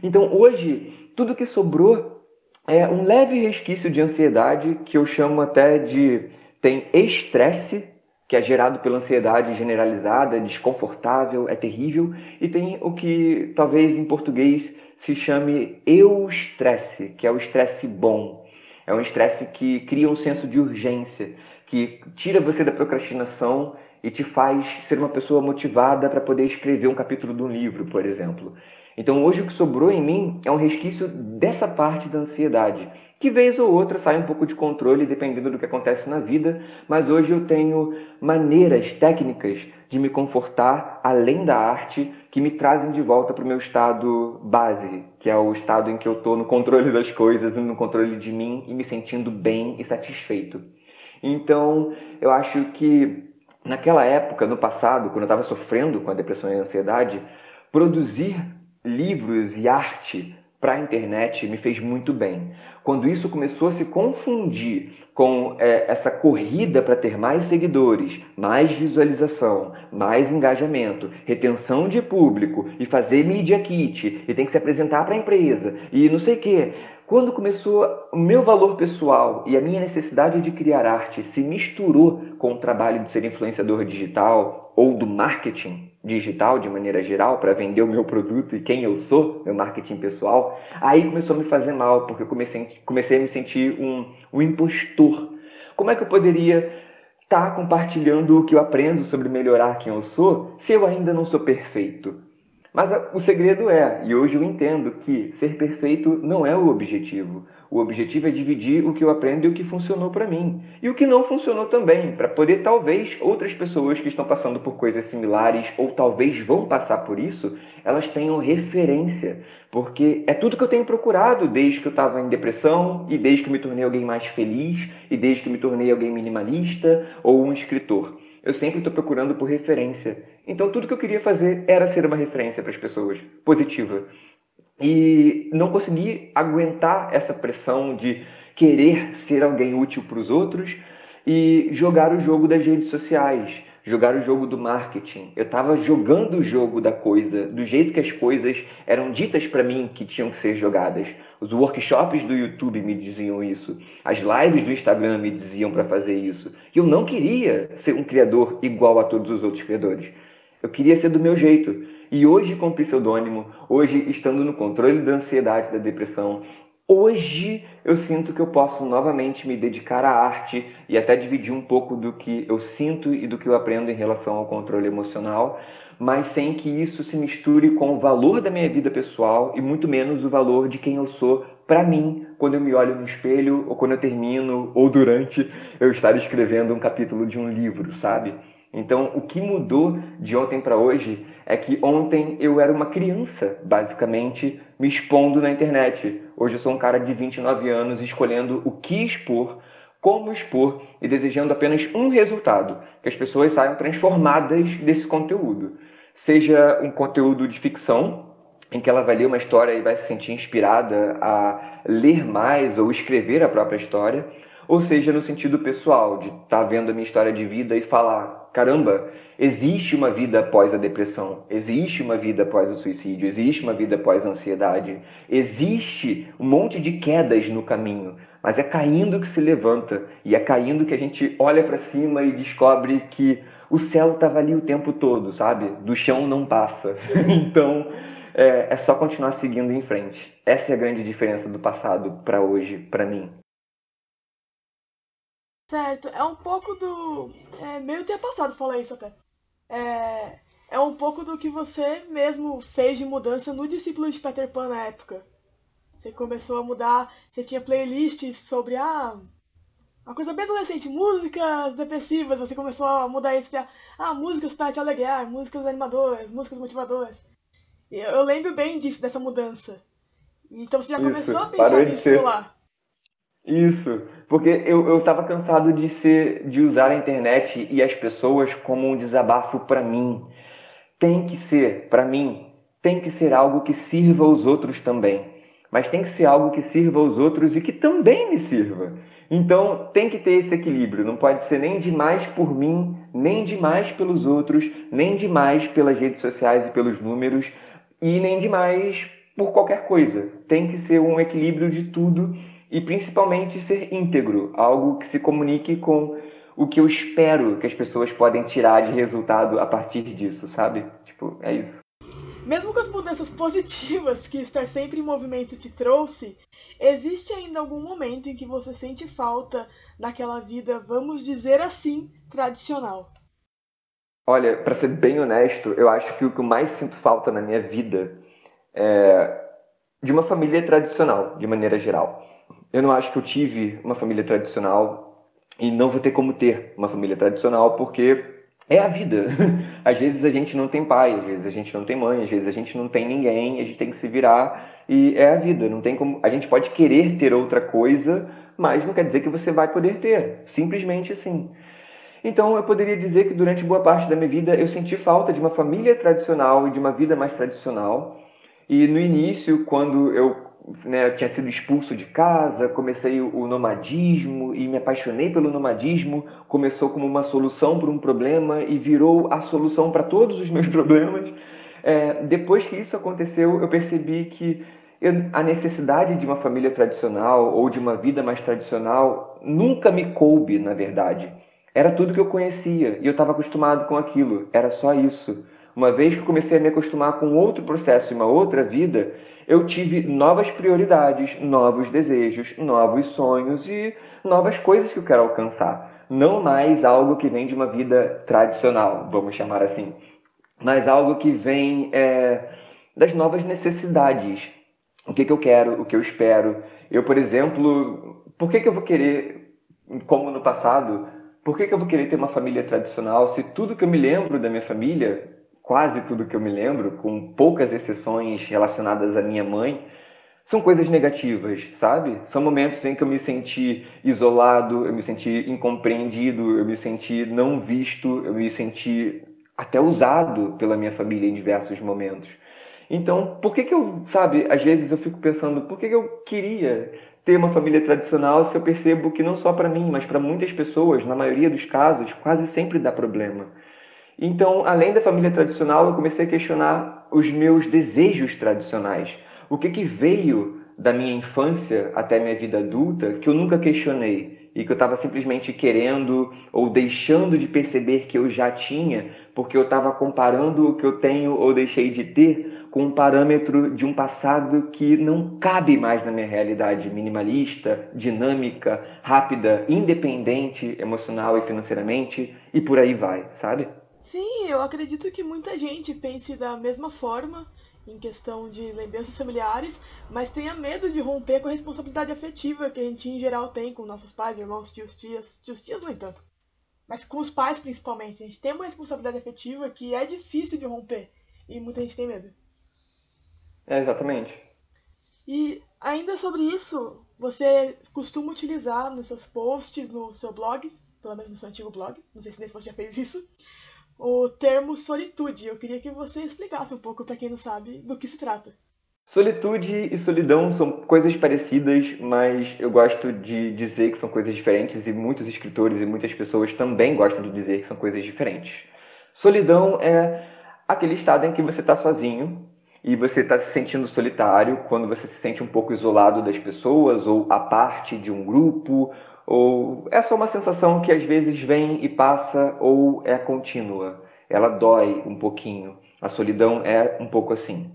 Então, hoje, tudo que sobrou é um leve resquício de ansiedade que eu chamo até de tem estresse, que é gerado pela ansiedade generalizada, desconfortável, é terrível, e tem o que talvez em português se chame eustresse, que é o estresse bom. É um estresse que cria um senso de urgência, que tira você da procrastinação e te faz ser uma pessoa motivada para poder escrever um capítulo de um livro, por exemplo. Então hoje o que sobrou em mim é um resquício dessa parte da ansiedade que vez ou outra sai um pouco de controle dependendo do que acontece na vida, mas hoje eu tenho maneiras técnicas de me confortar além da arte que me trazem de volta para o meu estado base, que é o estado em que eu estou no controle das coisas, no controle de mim e me sentindo bem e satisfeito. Então, eu acho que naquela época, no passado, quando eu estava sofrendo com a depressão e a ansiedade, produzir livros e arte para a internet me fez muito bem quando isso começou a se confundir com é, essa corrida para ter mais seguidores, mais visualização, mais engajamento, retenção de público e fazer media kit e tem que se apresentar para a empresa e não sei o quê. Quando começou o meu valor pessoal e a minha necessidade de criar arte se misturou com o trabalho de ser influenciador digital ou do marketing, digital de maneira geral para vender o meu produto e quem eu sou, meu marketing pessoal, aí começou a me fazer mal, porque eu comecei, comecei a me sentir um, um impostor. Como é que eu poderia estar tá compartilhando o que eu aprendo sobre melhorar quem eu sou se eu ainda não sou perfeito? Mas o segredo é, e hoje eu entendo que ser perfeito não é o objetivo. O objetivo é dividir o que eu aprendo e o que funcionou para mim. E o que não funcionou também, para poder talvez outras pessoas que estão passando por coisas similares ou talvez vão passar por isso, elas tenham referência. Porque é tudo que eu tenho procurado desde que eu estava em depressão e desde que me tornei alguém mais feliz e desde que me tornei alguém minimalista ou um escritor. Eu sempre estou procurando por referência. Então tudo que eu queria fazer era ser uma referência para as pessoas, positiva e não consegui aguentar essa pressão de querer ser alguém útil para os outros e jogar o jogo das redes sociais, jogar o jogo do marketing. Eu estava jogando o jogo da coisa, do jeito que as coisas eram ditas para mim que tinham que ser jogadas. Os workshops do YouTube me diziam isso, as lives do Instagram me diziam para fazer isso. E eu não queria ser um criador igual a todos os outros criadores. Eu queria ser do meu jeito. E hoje, com pseudônimo, hoje estando no controle da ansiedade, da depressão, hoje eu sinto que eu posso novamente me dedicar à arte e até dividir um pouco do que eu sinto e do que eu aprendo em relação ao controle emocional, mas sem que isso se misture com o valor da minha vida pessoal e muito menos o valor de quem eu sou para mim quando eu me olho no espelho ou quando eu termino ou durante eu estar escrevendo um capítulo de um livro, sabe? Então, o que mudou de ontem para hoje é que ontem eu era uma criança, basicamente, me expondo na internet. Hoje eu sou um cara de 29 anos escolhendo o que expor, como expor e desejando apenas um resultado: que as pessoas saiam transformadas desse conteúdo. Seja um conteúdo de ficção, em que ela vai ler uma história e vai se sentir inspirada a ler mais ou escrever a própria história, ou seja, no sentido pessoal, de estar tá vendo a minha história de vida e falar: caramba, existe uma vida após a depressão, existe uma vida após o suicídio, existe uma vida após a ansiedade, existe um monte de quedas no caminho, mas é caindo que se levanta e é caindo que a gente olha para cima e descobre que o céu estava ali o tempo todo, sabe? Do chão não passa. então é, é só continuar seguindo em frente. Essa é a grande diferença do passado para hoje, para mim. Certo, é um pouco do. É meio ter passado falar isso até. É, é um pouco do que você mesmo fez de mudança no discípulo de Peter Pan na época. Você começou a mudar, você tinha playlists sobre ah, uma coisa bem adolescente, músicas depressivas, você começou a mudar isso para ah, músicas para te alegrar, músicas animadoras, músicas motivadoras. Eu lembro bem disso, dessa mudança. Então você já isso, começou a pensar nisso ser... lá. Isso, porque eu, eu tava cansado de ser de usar a internet e as pessoas como um desabafo para mim. Tem que ser, para mim, tem que ser algo que sirva aos outros também. Mas tem que ser algo que sirva aos outros e que também me sirva. Então tem que ter esse equilíbrio. Não pode ser nem demais por mim, nem demais pelos outros, nem demais pelas redes sociais e pelos números, e nem demais por qualquer coisa. Tem que ser um equilíbrio de tudo e principalmente ser íntegro, algo que se comunique com o que eu espero que as pessoas podem tirar de resultado a partir disso, sabe? Tipo, é isso. Mesmo com as mudanças positivas que estar sempre em movimento te trouxe, existe ainda algum momento em que você sente falta daquela vida, vamos dizer assim, tradicional? Olha, para ser bem honesto, eu acho que o que eu mais sinto falta na minha vida é de uma família tradicional, de maneira geral. Eu não acho que eu tive uma família tradicional e não vou ter como ter uma família tradicional porque é a vida. Às vezes a gente não tem pai, às vezes a gente não tem mãe, às vezes a gente não tem ninguém, a gente tem que se virar e é a vida. Não tem como. A gente pode querer ter outra coisa, mas não quer dizer que você vai poder ter. Simplesmente assim. Então eu poderia dizer que durante boa parte da minha vida eu senti falta de uma família tradicional e de uma vida mais tradicional. E no início, quando eu né, tinha sido expulso de casa, comecei o nomadismo e me apaixonei pelo nomadismo. Começou como uma solução para um problema e virou a solução para todos os meus problemas. É, depois que isso aconteceu, eu percebi que eu, a necessidade de uma família tradicional ou de uma vida mais tradicional nunca me coube, na verdade. Era tudo que eu conhecia e eu estava acostumado com aquilo, era só isso. Uma vez que comecei a me acostumar com outro processo e uma outra vida, eu tive novas prioridades, novos desejos, novos sonhos e novas coisas que eu quero alcançar. Não mais algo que vem de uma vida tradicional, vamos chamar assim, mas algo que vem é, das novas necessidades. O que, que eu quero, o que eu espero. Eu, por exemplo, por que, que eu vou querer, como no passado, por que, que eu vou querer ter uma família tradicional se tudo que eu me lembro da minha família, quase tudo que eu me lembro, com poucas exceções relacionadas à minha mãe, são coisas negativas, sabe? São momentos em que eu me senti isolado, eu me senti incompreendido, eu me senti não visto, eu me senti até usado pela minha família em diversos momentos. Então, por que que eu, sabe, às vezes eu fico pensando, por que que eu queria ter uma família tradicional se eu percebo que não só para mim, mas para muitas pessoas, na maioria dos casos, quase sempre dá problema. Então, além da família tradicional, eu comecei a questionar os meus desejos tradicionais. O que, que veio da minha infância até minha vida adulta que eu nunca questionei e que eu estava simplesmente querendo ou deixando de perceber que eu já tinha, porque eu estava comparando o que eu tenho ou deixei de ter com um parâmetro de um passado que não cabe mais na minha realidade minimalista, dinâmica, rápida, independente emocional e financeiramente e por aí vai, sabe? Sim, eu acredito que muita gente pense da mesma forma em questão de lembranças familiares, mas tenha medo de romper com a responsabilidade afetiva que a gente em geral tem com nossos pais, irmãos, tios, tias, tios, tias nem tanto. Mas com os pais principalmente, a gente tem uma responsabilidade afetiva que é difícil de romper e muita gente tem medo. É, exatamente. E ainda sobre isso, você costuma utilizar nos seus posts, no seu blog, pelo menos no seu antigo blog, não sei se nesse você já fez isso, o termo solitude. Eu queria que você explicasse um pouco, para quem não sabe, do que se trata. Solitude e solidão são coisas parecidas, mas eu gosto de dizer que são coisas diferentes e muitos escritores e muitas pessoas também gostam de dizer que são coisas diferentes. Solidão é aquele estado em que você está sozinho e você está se sentindo solitário, quando você se sente um pouco isolado das pessoas ou a parte de um grupo, ou é só uma sensação que às vezes vem e passa ou é contínua. Ela dói um pouquinho. A solidão é um pouco assim.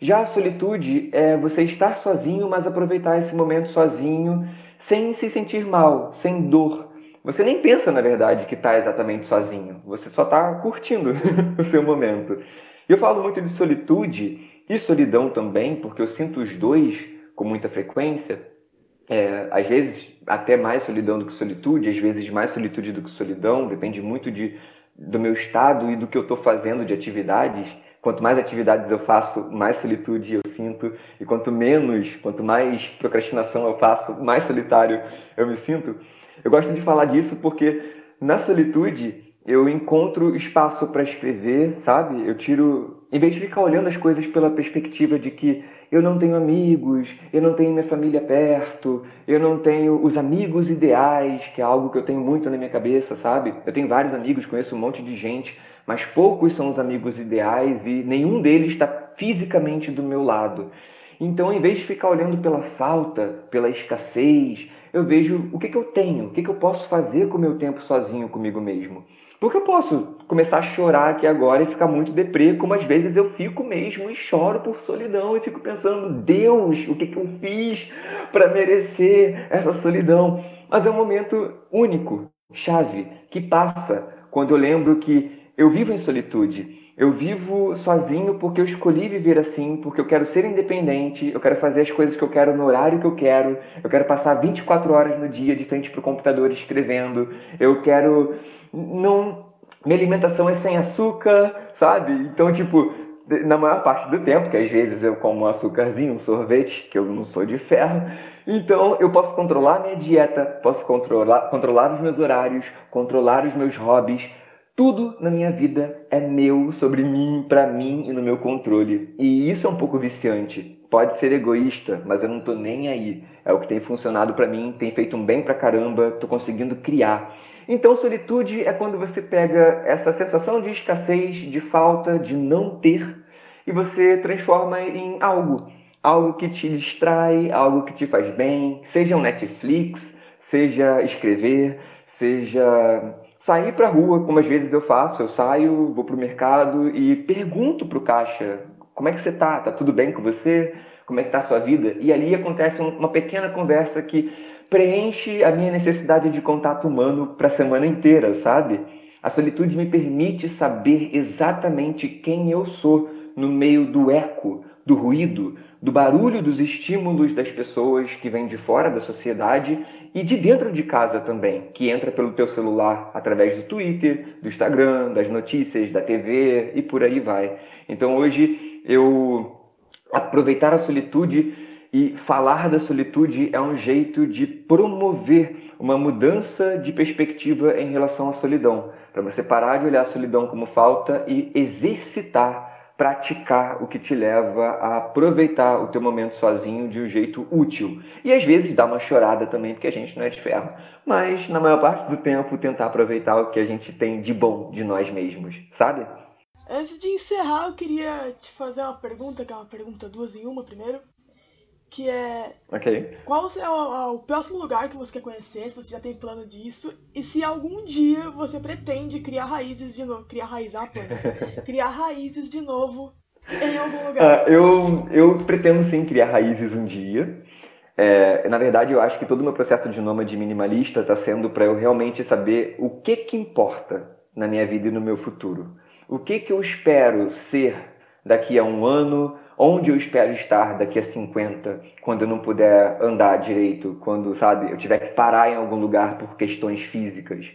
Já a solitude é você estar sozinho, mas aproveitar esse momento sozinho, sem se sentir mal, sem dor. Você nem pensa, na verdade, que está exatamente sozinho. Você só está curtindo o seu momento. Eu falo muito de solitude e solidão também, porque eu sinto os dois com muita frequência. É, às vezes até mais solidão do que solitude, às vezes mais solitude do que solidão, depende muito de, do meu estado e do que eu estou fazendo de atividades. Quanto mais atividades eu faço, mais solitude eu sinto. E quanto menos, quanto mais procrastinação eu faço, mais solitário eu me sinto. Eu gosto de falar disso porque na solitude eu encontro espaço para escrever, sabe? Eu tiro, em vez de ficar olhando as coisas pela perspectiva de que eu não tenho amigos, eu não tenho minha família perto, eu não tenho os amigos ideais, que é algo que eu tenho muito na minha cabeça, sabe? Eu tenho vários amigos, conheço um monte de gente, mas poucos são os amigos ideais e nenhum deles está fisicamente do meu lado. Então, em vez de ficar olhando pela falta, pela escassez, eu vejo o que, que eu tenho, o que, que eu posso fazer com o meu tempo sozinho comigo mesmo. Porque eu posso começar a chorar aqui agora e ficar muito deprê, como às vezes eu fico mesmo e choro por solidão e fico pensando, Deus, o que, que eu fiz para merecer essa solidão? Mas é um momento único, chave, que passa quando eu lembro que eu vivo em solitude. Eu vivo sozinho porque eu escolhi viver assim, porque eu quero ser independente, eu quero fazer as coisas que eu quero no horário que eu quero, eu quero passar 24 horas no dia de frente para o computador escrevendo, eu quero. Não. Minha alimentação é sem açúcar, sabe? Então, tipo, na maior parte do tempo, que às vezes eu como um açúcarzinho, um sorvete, que eu não sou de ferro, então eu posso controlar minha dieta, posso controlar, controlar os meus horários, controlar os meus hobbies tudo na minha vida é meu, sobre mim, para mim e no meu controle. E isso é um pouco viciante. Pode ser egoísta, mas eu não tô nem aí. É o que tem funcionado para mim, tem feito um bem pra caramba, tô conseguindo criar. Então, solitude é quando você pega essa sensação de escassez, de falta, de não ter, e você transforma em algo. Algo que te distrai, algo que te faz bem, seja um Netflix, seja escrever, seja sair para rua, como às vezes eu faço, eu saio, vou para o mercado e pergunto para o caixa como é que você tá, tá tudo bem com você, como é que tá a sua vida? E ali acontece uma pequena conversa que preenche a minha necessidade de contato humano para a semana inteira, sabe? A solitude me permite saber exatamente quem eu sou no meio do eco, do ruído, do barulho dos estímulos das pessoas que vêm de fora da sociedade e de dentro de casa também, que entra pelo teu celular através do Twitter, do Instagram, das notícias, da TV e por aí vai. Então hoje eu aproveitar a solitude e falar da solitude é um jeito de promover uma mudança de perspectiva em relação à solidão, para você parar de olhar a solidão como falta e exercitar praticar o que te leva a aproveitar o teu momento sozinho de um jeito útil. E às vezes dá uma chorada também, porque a gente não é de ferro. Mas na maior parte do tempo tentar aproveitar o que a gente tem de bom de nós mesmos, sabe? Antes de encerrar, eu queria te fazer uma pergunta, que é uma pergunta duas em uma primeiro que é okay. qual é o, o, próximo lugar que você quer conhecer, se você já tem plano disso, e se algum dia você pretende criar raízes de novo, criar raízes, ah, criar raízes de novo em algum lugar. Uh, eu, eu pretendo sim criar raízes um dia. É, na verdade, eu acho que todo o meu processo de nômade minimalista está sendo para eu realmente saber o que que importa na minha vida e no meu futuro. O que que eu espero ser daqui a um ano, onde eu espero estar daqui a 50, quando eu não puder andar direito, quando, sabe, eu tiver que parar em algum lugar por questões físicas.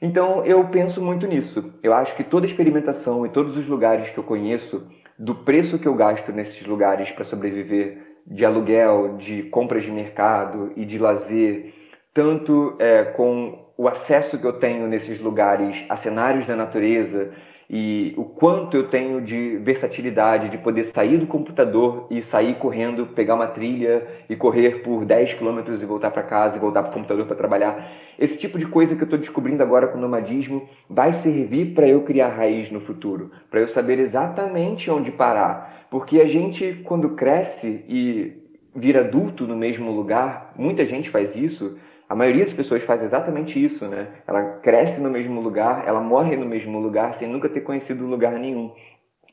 Então eu penso muito nisso. Eu acho que toda experimentação e todos os lugares que eu conheço, do preço que eu gasto nesses lugares para sobreviver, de aluguel, de compras de mercado e de lazer, tanto é, com o acesso que eu tenho nesses lugares a cenários da natureza e o quanto eu tenho de versatilidade de poder sair do computador e sair correndo, pegar uma trilha e correr por 10 quilômetros e voltar para casa e voltar para o computador para trabalhar. Esse tipo de coisa que eu estou descobrindo agora com o nomadismo vai servir para eu criar raiz no futuro, para eu saber exatamente onde parar. Porque a gente, quando cresce e vira adulto no mesmo lugar, muita gente faz isso, a maioria das pessoas faz exatamente isso, né? Ela cresce no mesmo lugar, ela morre no mesmo lugar sem nunca ter conhecido lugar nenhum.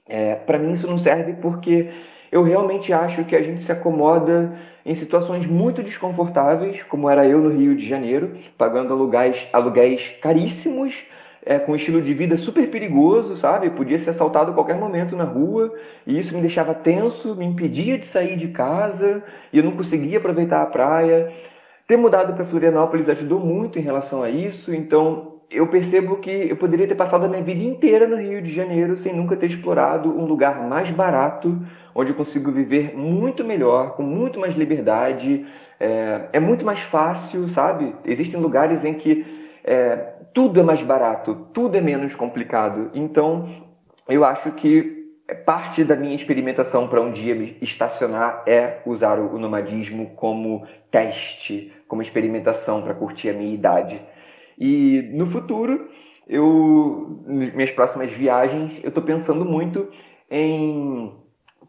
É, para mim isso não serve porque eu realmente acho que a gente se acomoda em situações muito desconfortáveis, como era eu no Rio de Janeiro, pagando aluguéis, aluguéis caríssimos, é, com um estilo de vida super perigoso, sabe? Podia ser assaltado a qualquer momento na rua, e isso me deixava tenso, me impedia de sair de casa, e eu não conseguia aproveitar a praia. Ter mudado para Florianópolis ajudou muito em relação a isso, então eu percebo que eu poderia ter passado a minha vida inteira no Rio de Janeiro sem nunca ter explorado um lugar mais barato, onde eu consigo viver muito melhor, com muito mais liberdade. É, é muito mais fácil, sabe? Existem lugares em que é, tudo é mais barato, tudo é menos complicado. Então, eu acho que parte da minha experimentação para um dia me estacionar é usar o nomadismo como teste, como experimentação para curtir a minha idade. E no futuro, eu, minhas próximas viagens, eu estou pensando muito em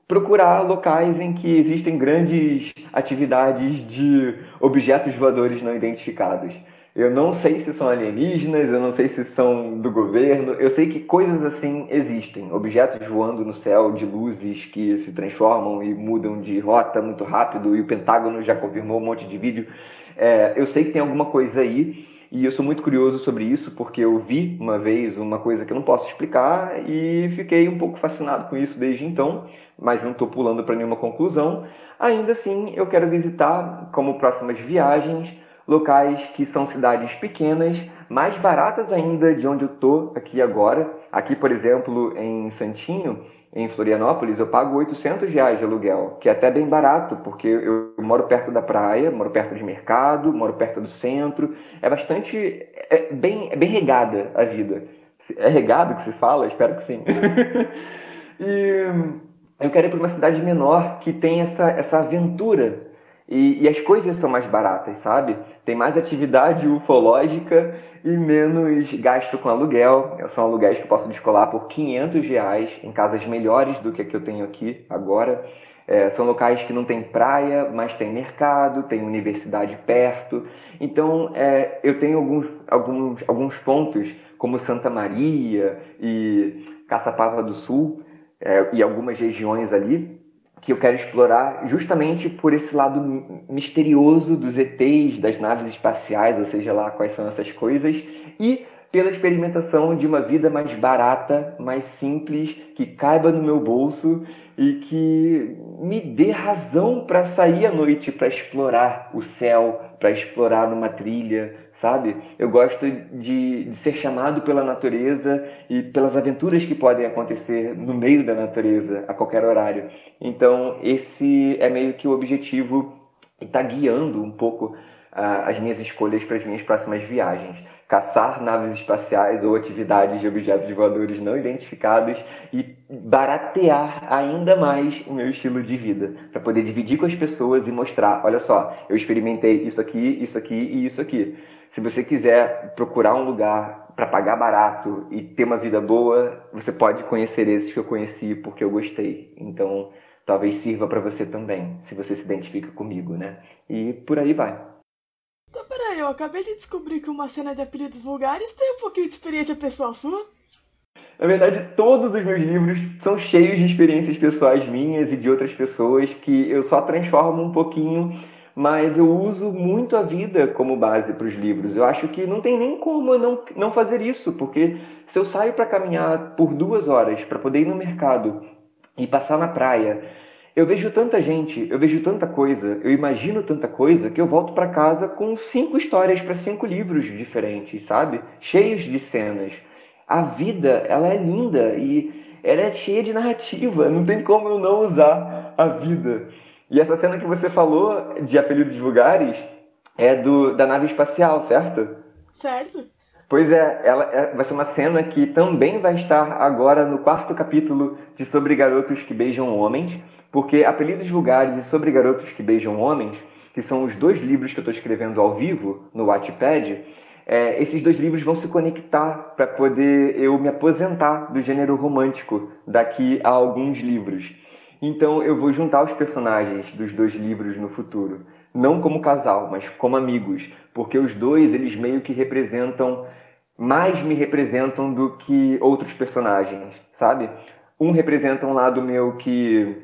procurar locais em que existem grandes atividades de objetos voadores não identificados. Eu não sei se são alienígenas, eu não sei se são do governo, eu sei que coisas assim existem. Objetos voando no céu de luzes que se transformam e mudam de rota muito rápido, e o Pentágono já confirmou um monte de vídeo. É, eu sei que tem alguma coisa aí, e eu sou muito curioso sobre isso, porque eu vi uma vez uma coisa que eu não posso explicar e fiquei um pouco fascinado com isso desde então, mas não estou pulando para nenhuma conclusão. Ainda assim, eu quero visitar, como próximas viagens, locais que são cidades pequenas, mais baratas ainda de onde eu tô aqui agora. Aqui, por exemplo, em Santinho, em Florianópolis, eu pago 800 reais de aluguel, que é até bem barato, porque eu moro perto da praia, moro perto de mercado, moro perto do centro. É bastante. É bem, é bem regada a vida. É regado que se fala? Espero que sim. e eu quero ir para uma cidade menor que tem essa, essa aventura e, e, as coisas são mais baratas, sabe? Tem mais atividade ufológica e menos gasto com aluguel. São aluguéis que eu posso descolar por 500 reais em casas melhores do que a que eu tenho aqui agora. É, são locais que não tem praia, mas tem mercado, tem universidade perto. Então, é, eu tenho alguns, alguns, alguns pontos, como Santa Maria e Caçapava do Sul, é, e algumas regiões ali, que eu quero explorar justamente por esse lado misterioso dos ETs, das naves espaciais, ou seja lá quais são essas coisas, e pela experimentação de uma vida mais barata, mais simples, que caiba no meu bolso e que me dê razão para sair à noite, para explorar o céu, para explorar numa trilha, sabe? Eu gosto de, de, ser chamado pela natureza e pelas aventuras que podem acontecer no meio da natureza a qualquer horário. Então, esse é meio que o objetivo e está guiando um pouco uh, as minhas escolhas para as minhas próximas viagens caçar naves espaciais ou atividades de objetos voadores não identificados e baratear ainda mais o meu estilo de vida, para poder dividir com as pessoas e mostrar, olha só, eu experimentei isso aqui, isso aqui e isso aqui. Se você quiser procurar um lugar para pagar barato e ter uma vida boa, você pode conhecer esses que eu conheci porque eu gostei. Então, talvez sirva para você também, se você se identifica comigo, né? E por aí vai. Então, peraí, eu acabei de descobrir que uma cena de apelidos vulgares tem um pouquinho de experiência pessoal sua. Na verdade, todos os meus livros são cheios de experiências pessoais minhas e de outras pessoas que eu só transformo um pouquinho, mas eu uso muito a vida como base para os livros. Eu acho que não tem nem como eu não, não fazer isso, porque se eu saio para caminhar por duas horas para poder ir no mercado e passar na praia eu vejo tanta gente, eu vejo tanta coisa, eu imagino tanta coisa que eu volto para casa com cinco histórias para cinco livros diferentes, sabe? Cheios de cenas. A vida, ela é linda e ela é cheia de narrativa, não tem como eu não usar a vida. E essa cena que você falou de apelidos vulgares é do da nave espacial, certo? Certo. Pois é, ela é, vai ser uma cena que também vai estar agora no quarto capítulo de Sobre Garotos que Beijam Homens, porque Apelidos Vulgares e Sobre Garotos que Beijam Homens, que são os dois livros que eu estou escrevendo ao vivo no Wattpad, é, esses dois livros vão se conectar para poder eu me aposentar do gênero romântico daqui a alguns livros. Então eu vou juntar os personagens dos dois livros no futuro, não como casal, mas como amigos, porque os dois eles meio que representam mais me representam do que outros personagens, sabe? Um representa um lado meu que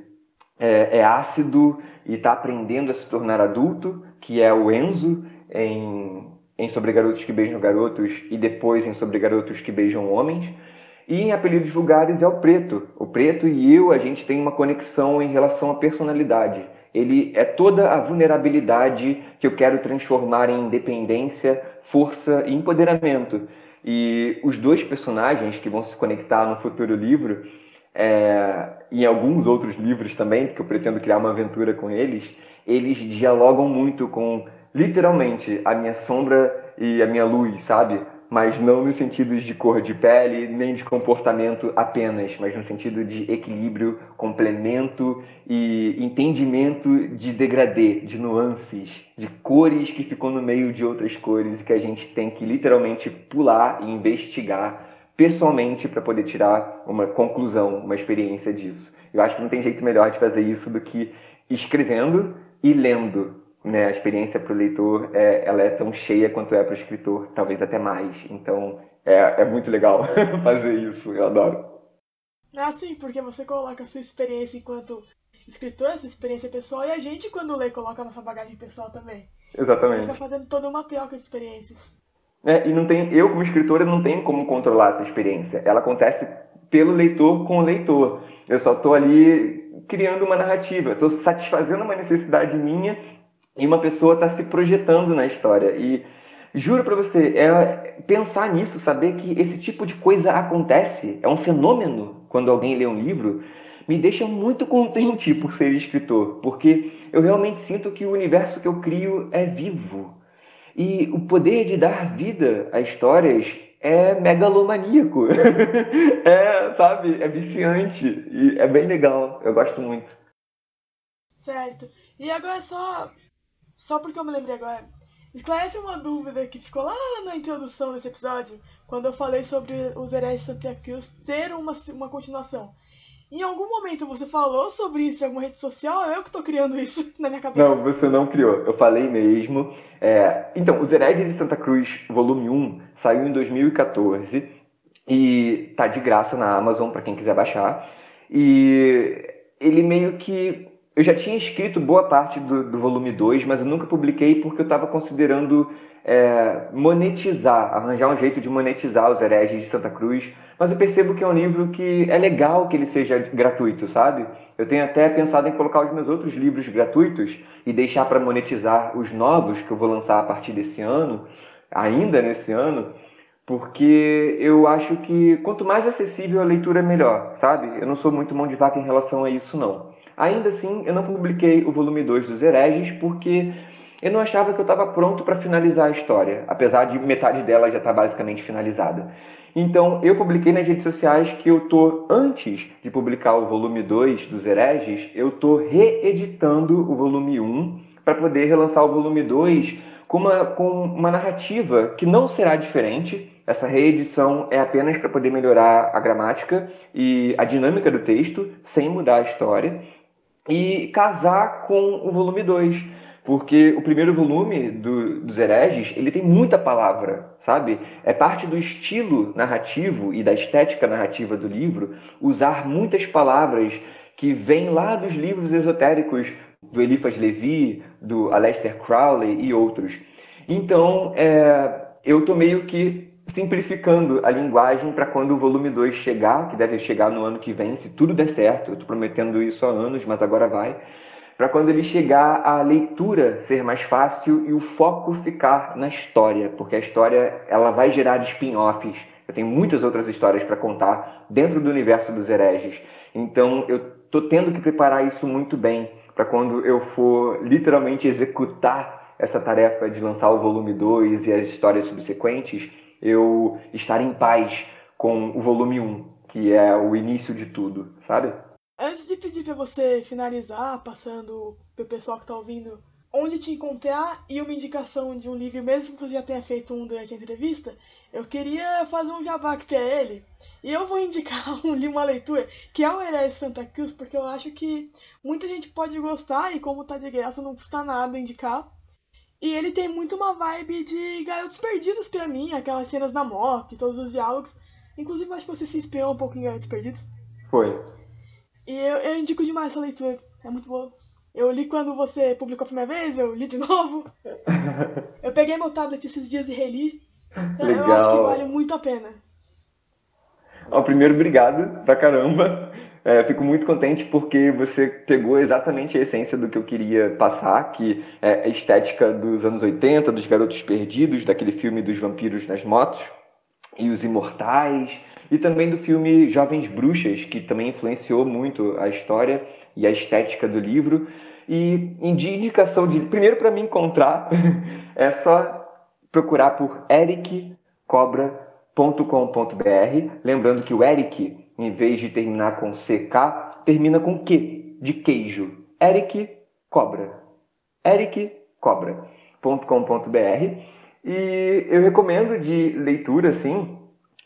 é, é ácido e está aprendendo a se tornar adulto, que é o Enzo em, em Sobre Garotos que Beijam Garotos e depois em Sobre Garotos que Beijam Homens. E em Apelidos Vulgares é o Preto. O Preto e eu, a gente tem uma conexão em relação à personalidade. Ele é toda a vulnerabilidade que eu quero transformar em independência, força e empoderamento. E os dois personagens que vão se conectar no futuro livro, é, em alguns outros livros também, porque eu pretendo criar uma aventura com eles, eles dialogam muito com, literalmente, a minha sombra e a minha luz, sabe? Mas não no sentido de cor de pele, nem de comportamento apenas, mas no sentido de equilíbrio, complemento e entendimento de degradê, de nuances, de cores que ficam no meio de outras cores e que a gente tem que literalmente pular e investigar pessoalmente para poder tirar uma conclusão, uma experiência disso. Eu acho que não tem jeito melhor de fazer isso do que escrevendo e lendo né, a experiência para o leitor é, ela é tão cheia quanto é para o escritor, talvez até mais. Então é, é muito legal fazer isso, eu adoro. Ah, sim, porque você coloca a sua experiência enquanto escritor, a sua experiência pessoal, e a gente, quando lê, coloca a nossa bagagem pessoal também. Exatamente. A gente vai fazendo toda uma troca de experiências. É, e não tem, eu, como escritora, não tenho como controlar essa experiência. Ela acontece pelo leitor com o leitor. Eu só estou ali criando uma narrativa, estou satisfazendo uma necessidade minha e uma pessoa está se projetando na história. E juro para você, é pensar nisso, saber que esse tipo de coisa acontece, é um fenômeno quando alguém lê um livro, me deixa muito contente por ser escritor, porque eu realmente sinto que o universo que eu crio é vivo. E o poder de dar vida a histórias é megalomaníaco. é, sabe, é viciante e é bem legal. Eu gosto muito. Certo. E agora só só porque eu me lembrei agora, esclarece uma dúvida que ficou lá na introdução desse episódio, quando eu falei sobre os heréis de Santa Cruz ter uma, uma continuação. Em algum momento você falou sobre isso em alguma rede social ou eu que estou criando isso na minha cabeça? Não, você não criou. Eu falei mesmo. É... Então, Os Hereges de Santa Cruz, volume 1, saiu em 2014 e tá de graça na Amazon para quem quiser baixar. E ele meio que eu já tinha escrito boa parte do, do volume 2, mas eu nunca publiquei porque eu estava considerando é, monetizar, arranjar um jeito de monetizar os hereges de Santa Cruz. Mas eu percebo que é um livro que é legal que ele seja gratuito, sabe? Eu tenho até pensado em colocar os meus outros livros gratuitos e deixar para monetizar os novos que eu vou lançar a partir desse ano, ainda nesse ano, porque eu acho que quanto mais acessível a leitura, melhor, sabe? Eu não sou muito mão de vaca em relação a isso, não. Ainda assim, eu não publiquei o volume 2 dos Hereges porque eu não achava que eu estava pronto para finalizar a história, apesar de metade dela já estar tá basicamente finalizada. Então, eu publiquei nas redes sociais que eu tô antes de publicar o volume 2 dos Hereges, eu tô reeditando o volume 1 para poder relançar o volume 2 com uma, com uma narrativa que não será diferente. Essa reedição é apenas para poder melhorar a gramática e a dinâmica do texto, sem mudar a história e casar com o volume 2. Porque o primeiro volume do, dos hereges, ele tem muita palavra, sabe? É parte do estilo narrativo e da estética narrativa do livro usar muitas palavras que vêm lá dos livros esotéricos do Eliphas Levi, do Aleister Crowley e outros. Então, é, eu estou meio que simplificando a linguagem para quando o volume 2 chegar, que deve chegar no ano que vem, se tudo der certo, eu estou prometendo isso há anos, mas agora vai, para quando ele chegar a leitura ser mais fácil e o foco ficar na história, porque a história ela vai gerar spin-offs. Eu tenho muitas outras histórias para contar dentro do universo dos hereges. Então eu estou tendo que preparar isso muito bem para quando eu for literalmente executar essa tarefa de lançar o volume 2 e as histórias subsequentes, eu estar em paz com o volume 1, um, que é o início de tudo, sabe? Antes de pedir para você finalizar, passando pro pessoal que tá ouvindo onde te encontrar e uma indicação de um livro, mesmo que você já tenha feito um durante a entrevista, eu queria fazer um jabá aqui pra ele. E eu vou indicar um, uma leitura que é o Herege Santa Cruz, porque eu acho que muita gente pode gostar e como tá de graça não custa nada indicar. E ele tem muito uma vibe de Garotos Perdidos pra mim, aquelas cenas na moto e todos os diálogos. Inclusive, acho que você se inspirou um pouco em Garotos Perdidos. Foi. E eu, eu indico demais essa leitura, é muito boa. Eu li quando você publicou a primeira vez, eu li de novo. eu peguei meu tablet esses dias e reli. Então, Legal. Eu acho que vale muito a pena. Ó, primeiro, obrigado pra caramba. É, fico muito contente porque você pegou exatamente a essência do que eu queria passar, que é a estética dos anos 80, dos garotos perdidos, daquele filme dos vampiros nas motos, e os imortais, e também do filme Jovens Bruxas, que também influenciou muito a história e a estética do livro. E de indicação de. Primeiro, para me encontrar, é só procurar por ericobra.com.br. Lembrando que o Eric, em vez de terminar com CK, termina com Q, de queijo. Eric Cobra. ericobra.com.br. E eu recomendo de leitura, assim,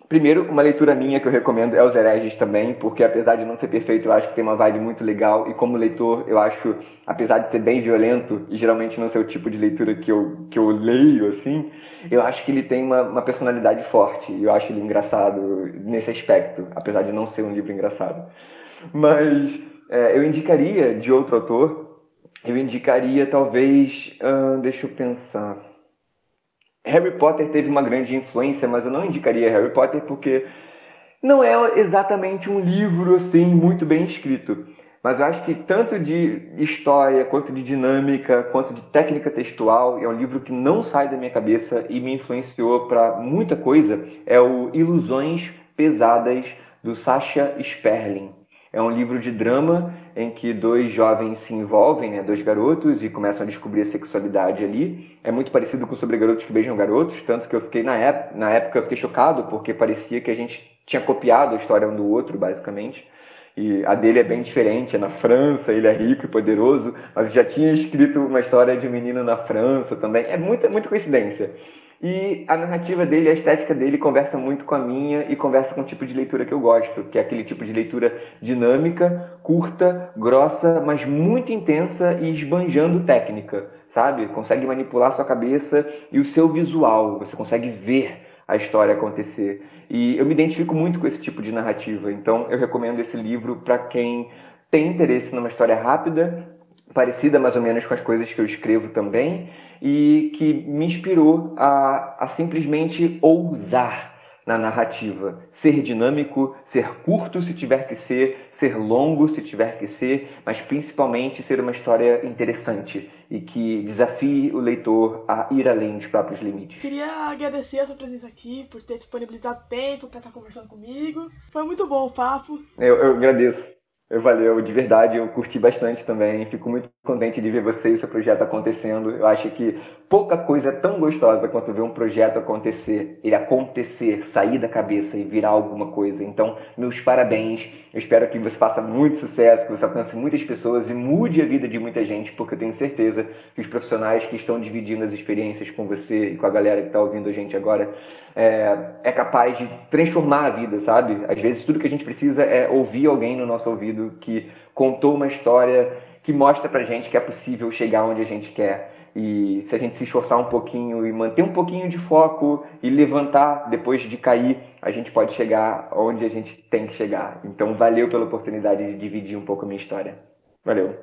Primeiro, uma leitura minha que eu recomendo é Os Hereges também, porque apesar de não ser perfeito, eu acho que tem uma vibe muito legal. E como leitor, eu acho, apesar de ser bem violento, e geralmente não ser o tipo de leitura que eu, que eu leio, assim, eu acho que ele tem uma, uma personalidade forte. E eu acho ele engraçado nesse aspecto, apesar de não ser um livro engraçado. Mas é, eu indicaria de outro autor, eu indicaria talvez. Uh, deixa eu pensar. Harry Potter teve uma grande influência, mas eu não indicaria Harry Potter porque não é exatamente um livro assim muito bem escrito. Mas eu acho que tanto de história, quanto de dinâmica, quanto de técnica textual, é um livro que não sai da minha cabeça e me influenciou para muita coisa. É o Ilusões Pesadas do Sacha Sperling. É um livro de drama em que dois jovens se envolvem, né, dois garotos, e começam a descobrir a sexualidade ali. É muito parecido com Sobre Garotos que Beijam Garotos, tanto que eu fiquei, na época, na época, eu fiquei chocado, porque parecia que a gente tinha copiado a história um do outro, basicamente. E a dele é bem diferente, é na França, ele é rico e poderoso, mas já tinha escrito uma história de um menino na França também. É muita, muita coincidência. E a narrativa dele, a estética dele conversa muito com a minha e conversa com o tipo de leitura que eu gosto, que é aquele tipo de leitura dinâmica, curta, grossa, mas muito intensa e esbanjando técnica, sabe? Consegue manipular sua cabeça e o seu visual, você consegue ver a história acontecer. E eu me identifico muito com esse tipo de narrativa, então eu recomendo esse livro para quem tem interesse numa história rápida, parecida mais ou menos com as coisas que eu escrevo também, e que me inspirou a, a simplesmente ousar na narrativa. Ser dinâmico, ser curto se tiver que ser, ser longo se tiver que ser, mas principalmente ser uma história interessante e que desafie o leitor a ir além dos próprios limites. Queria agradecer a sua presença aqui, por ter disponibilizado tempo para estar conversando comigo. Foi muito bom o papo. Eu, eu agradeço. Eu valeu, de verdade, eu curti bastante também. Fico muito contente de ver você e seu projeto acontecendo. Eu acho que pouca coisa é tão gostosa quanto ver um projeto acontecer, ele acontecer, sair da cabeça e virar alguma coisa. Então, meus parabéns. Eu espero que você faça muito sucesso, que você alcance muitas pessoas e mude a vida de muita gente, porque eu tenho certeza que os profissionais que estão dividindo as experiências com você e com a galera que está ouvindo a gente agora é, é capaz de transformar a vida, sabe? Às vezes tudo que a gente precisa é ouvir alguém no nosso ouvido que contou uma história que mostra pra gente que é possível chegar onde a gente quer. E se a gente se esforçar um pouquinho e manter um pouquinho de foco e levantar depois de cair, a gente pode chegar onde a gente tem que chegar. Então, valeu pela oportunidade de dividir um pouco a minha história. Valeu.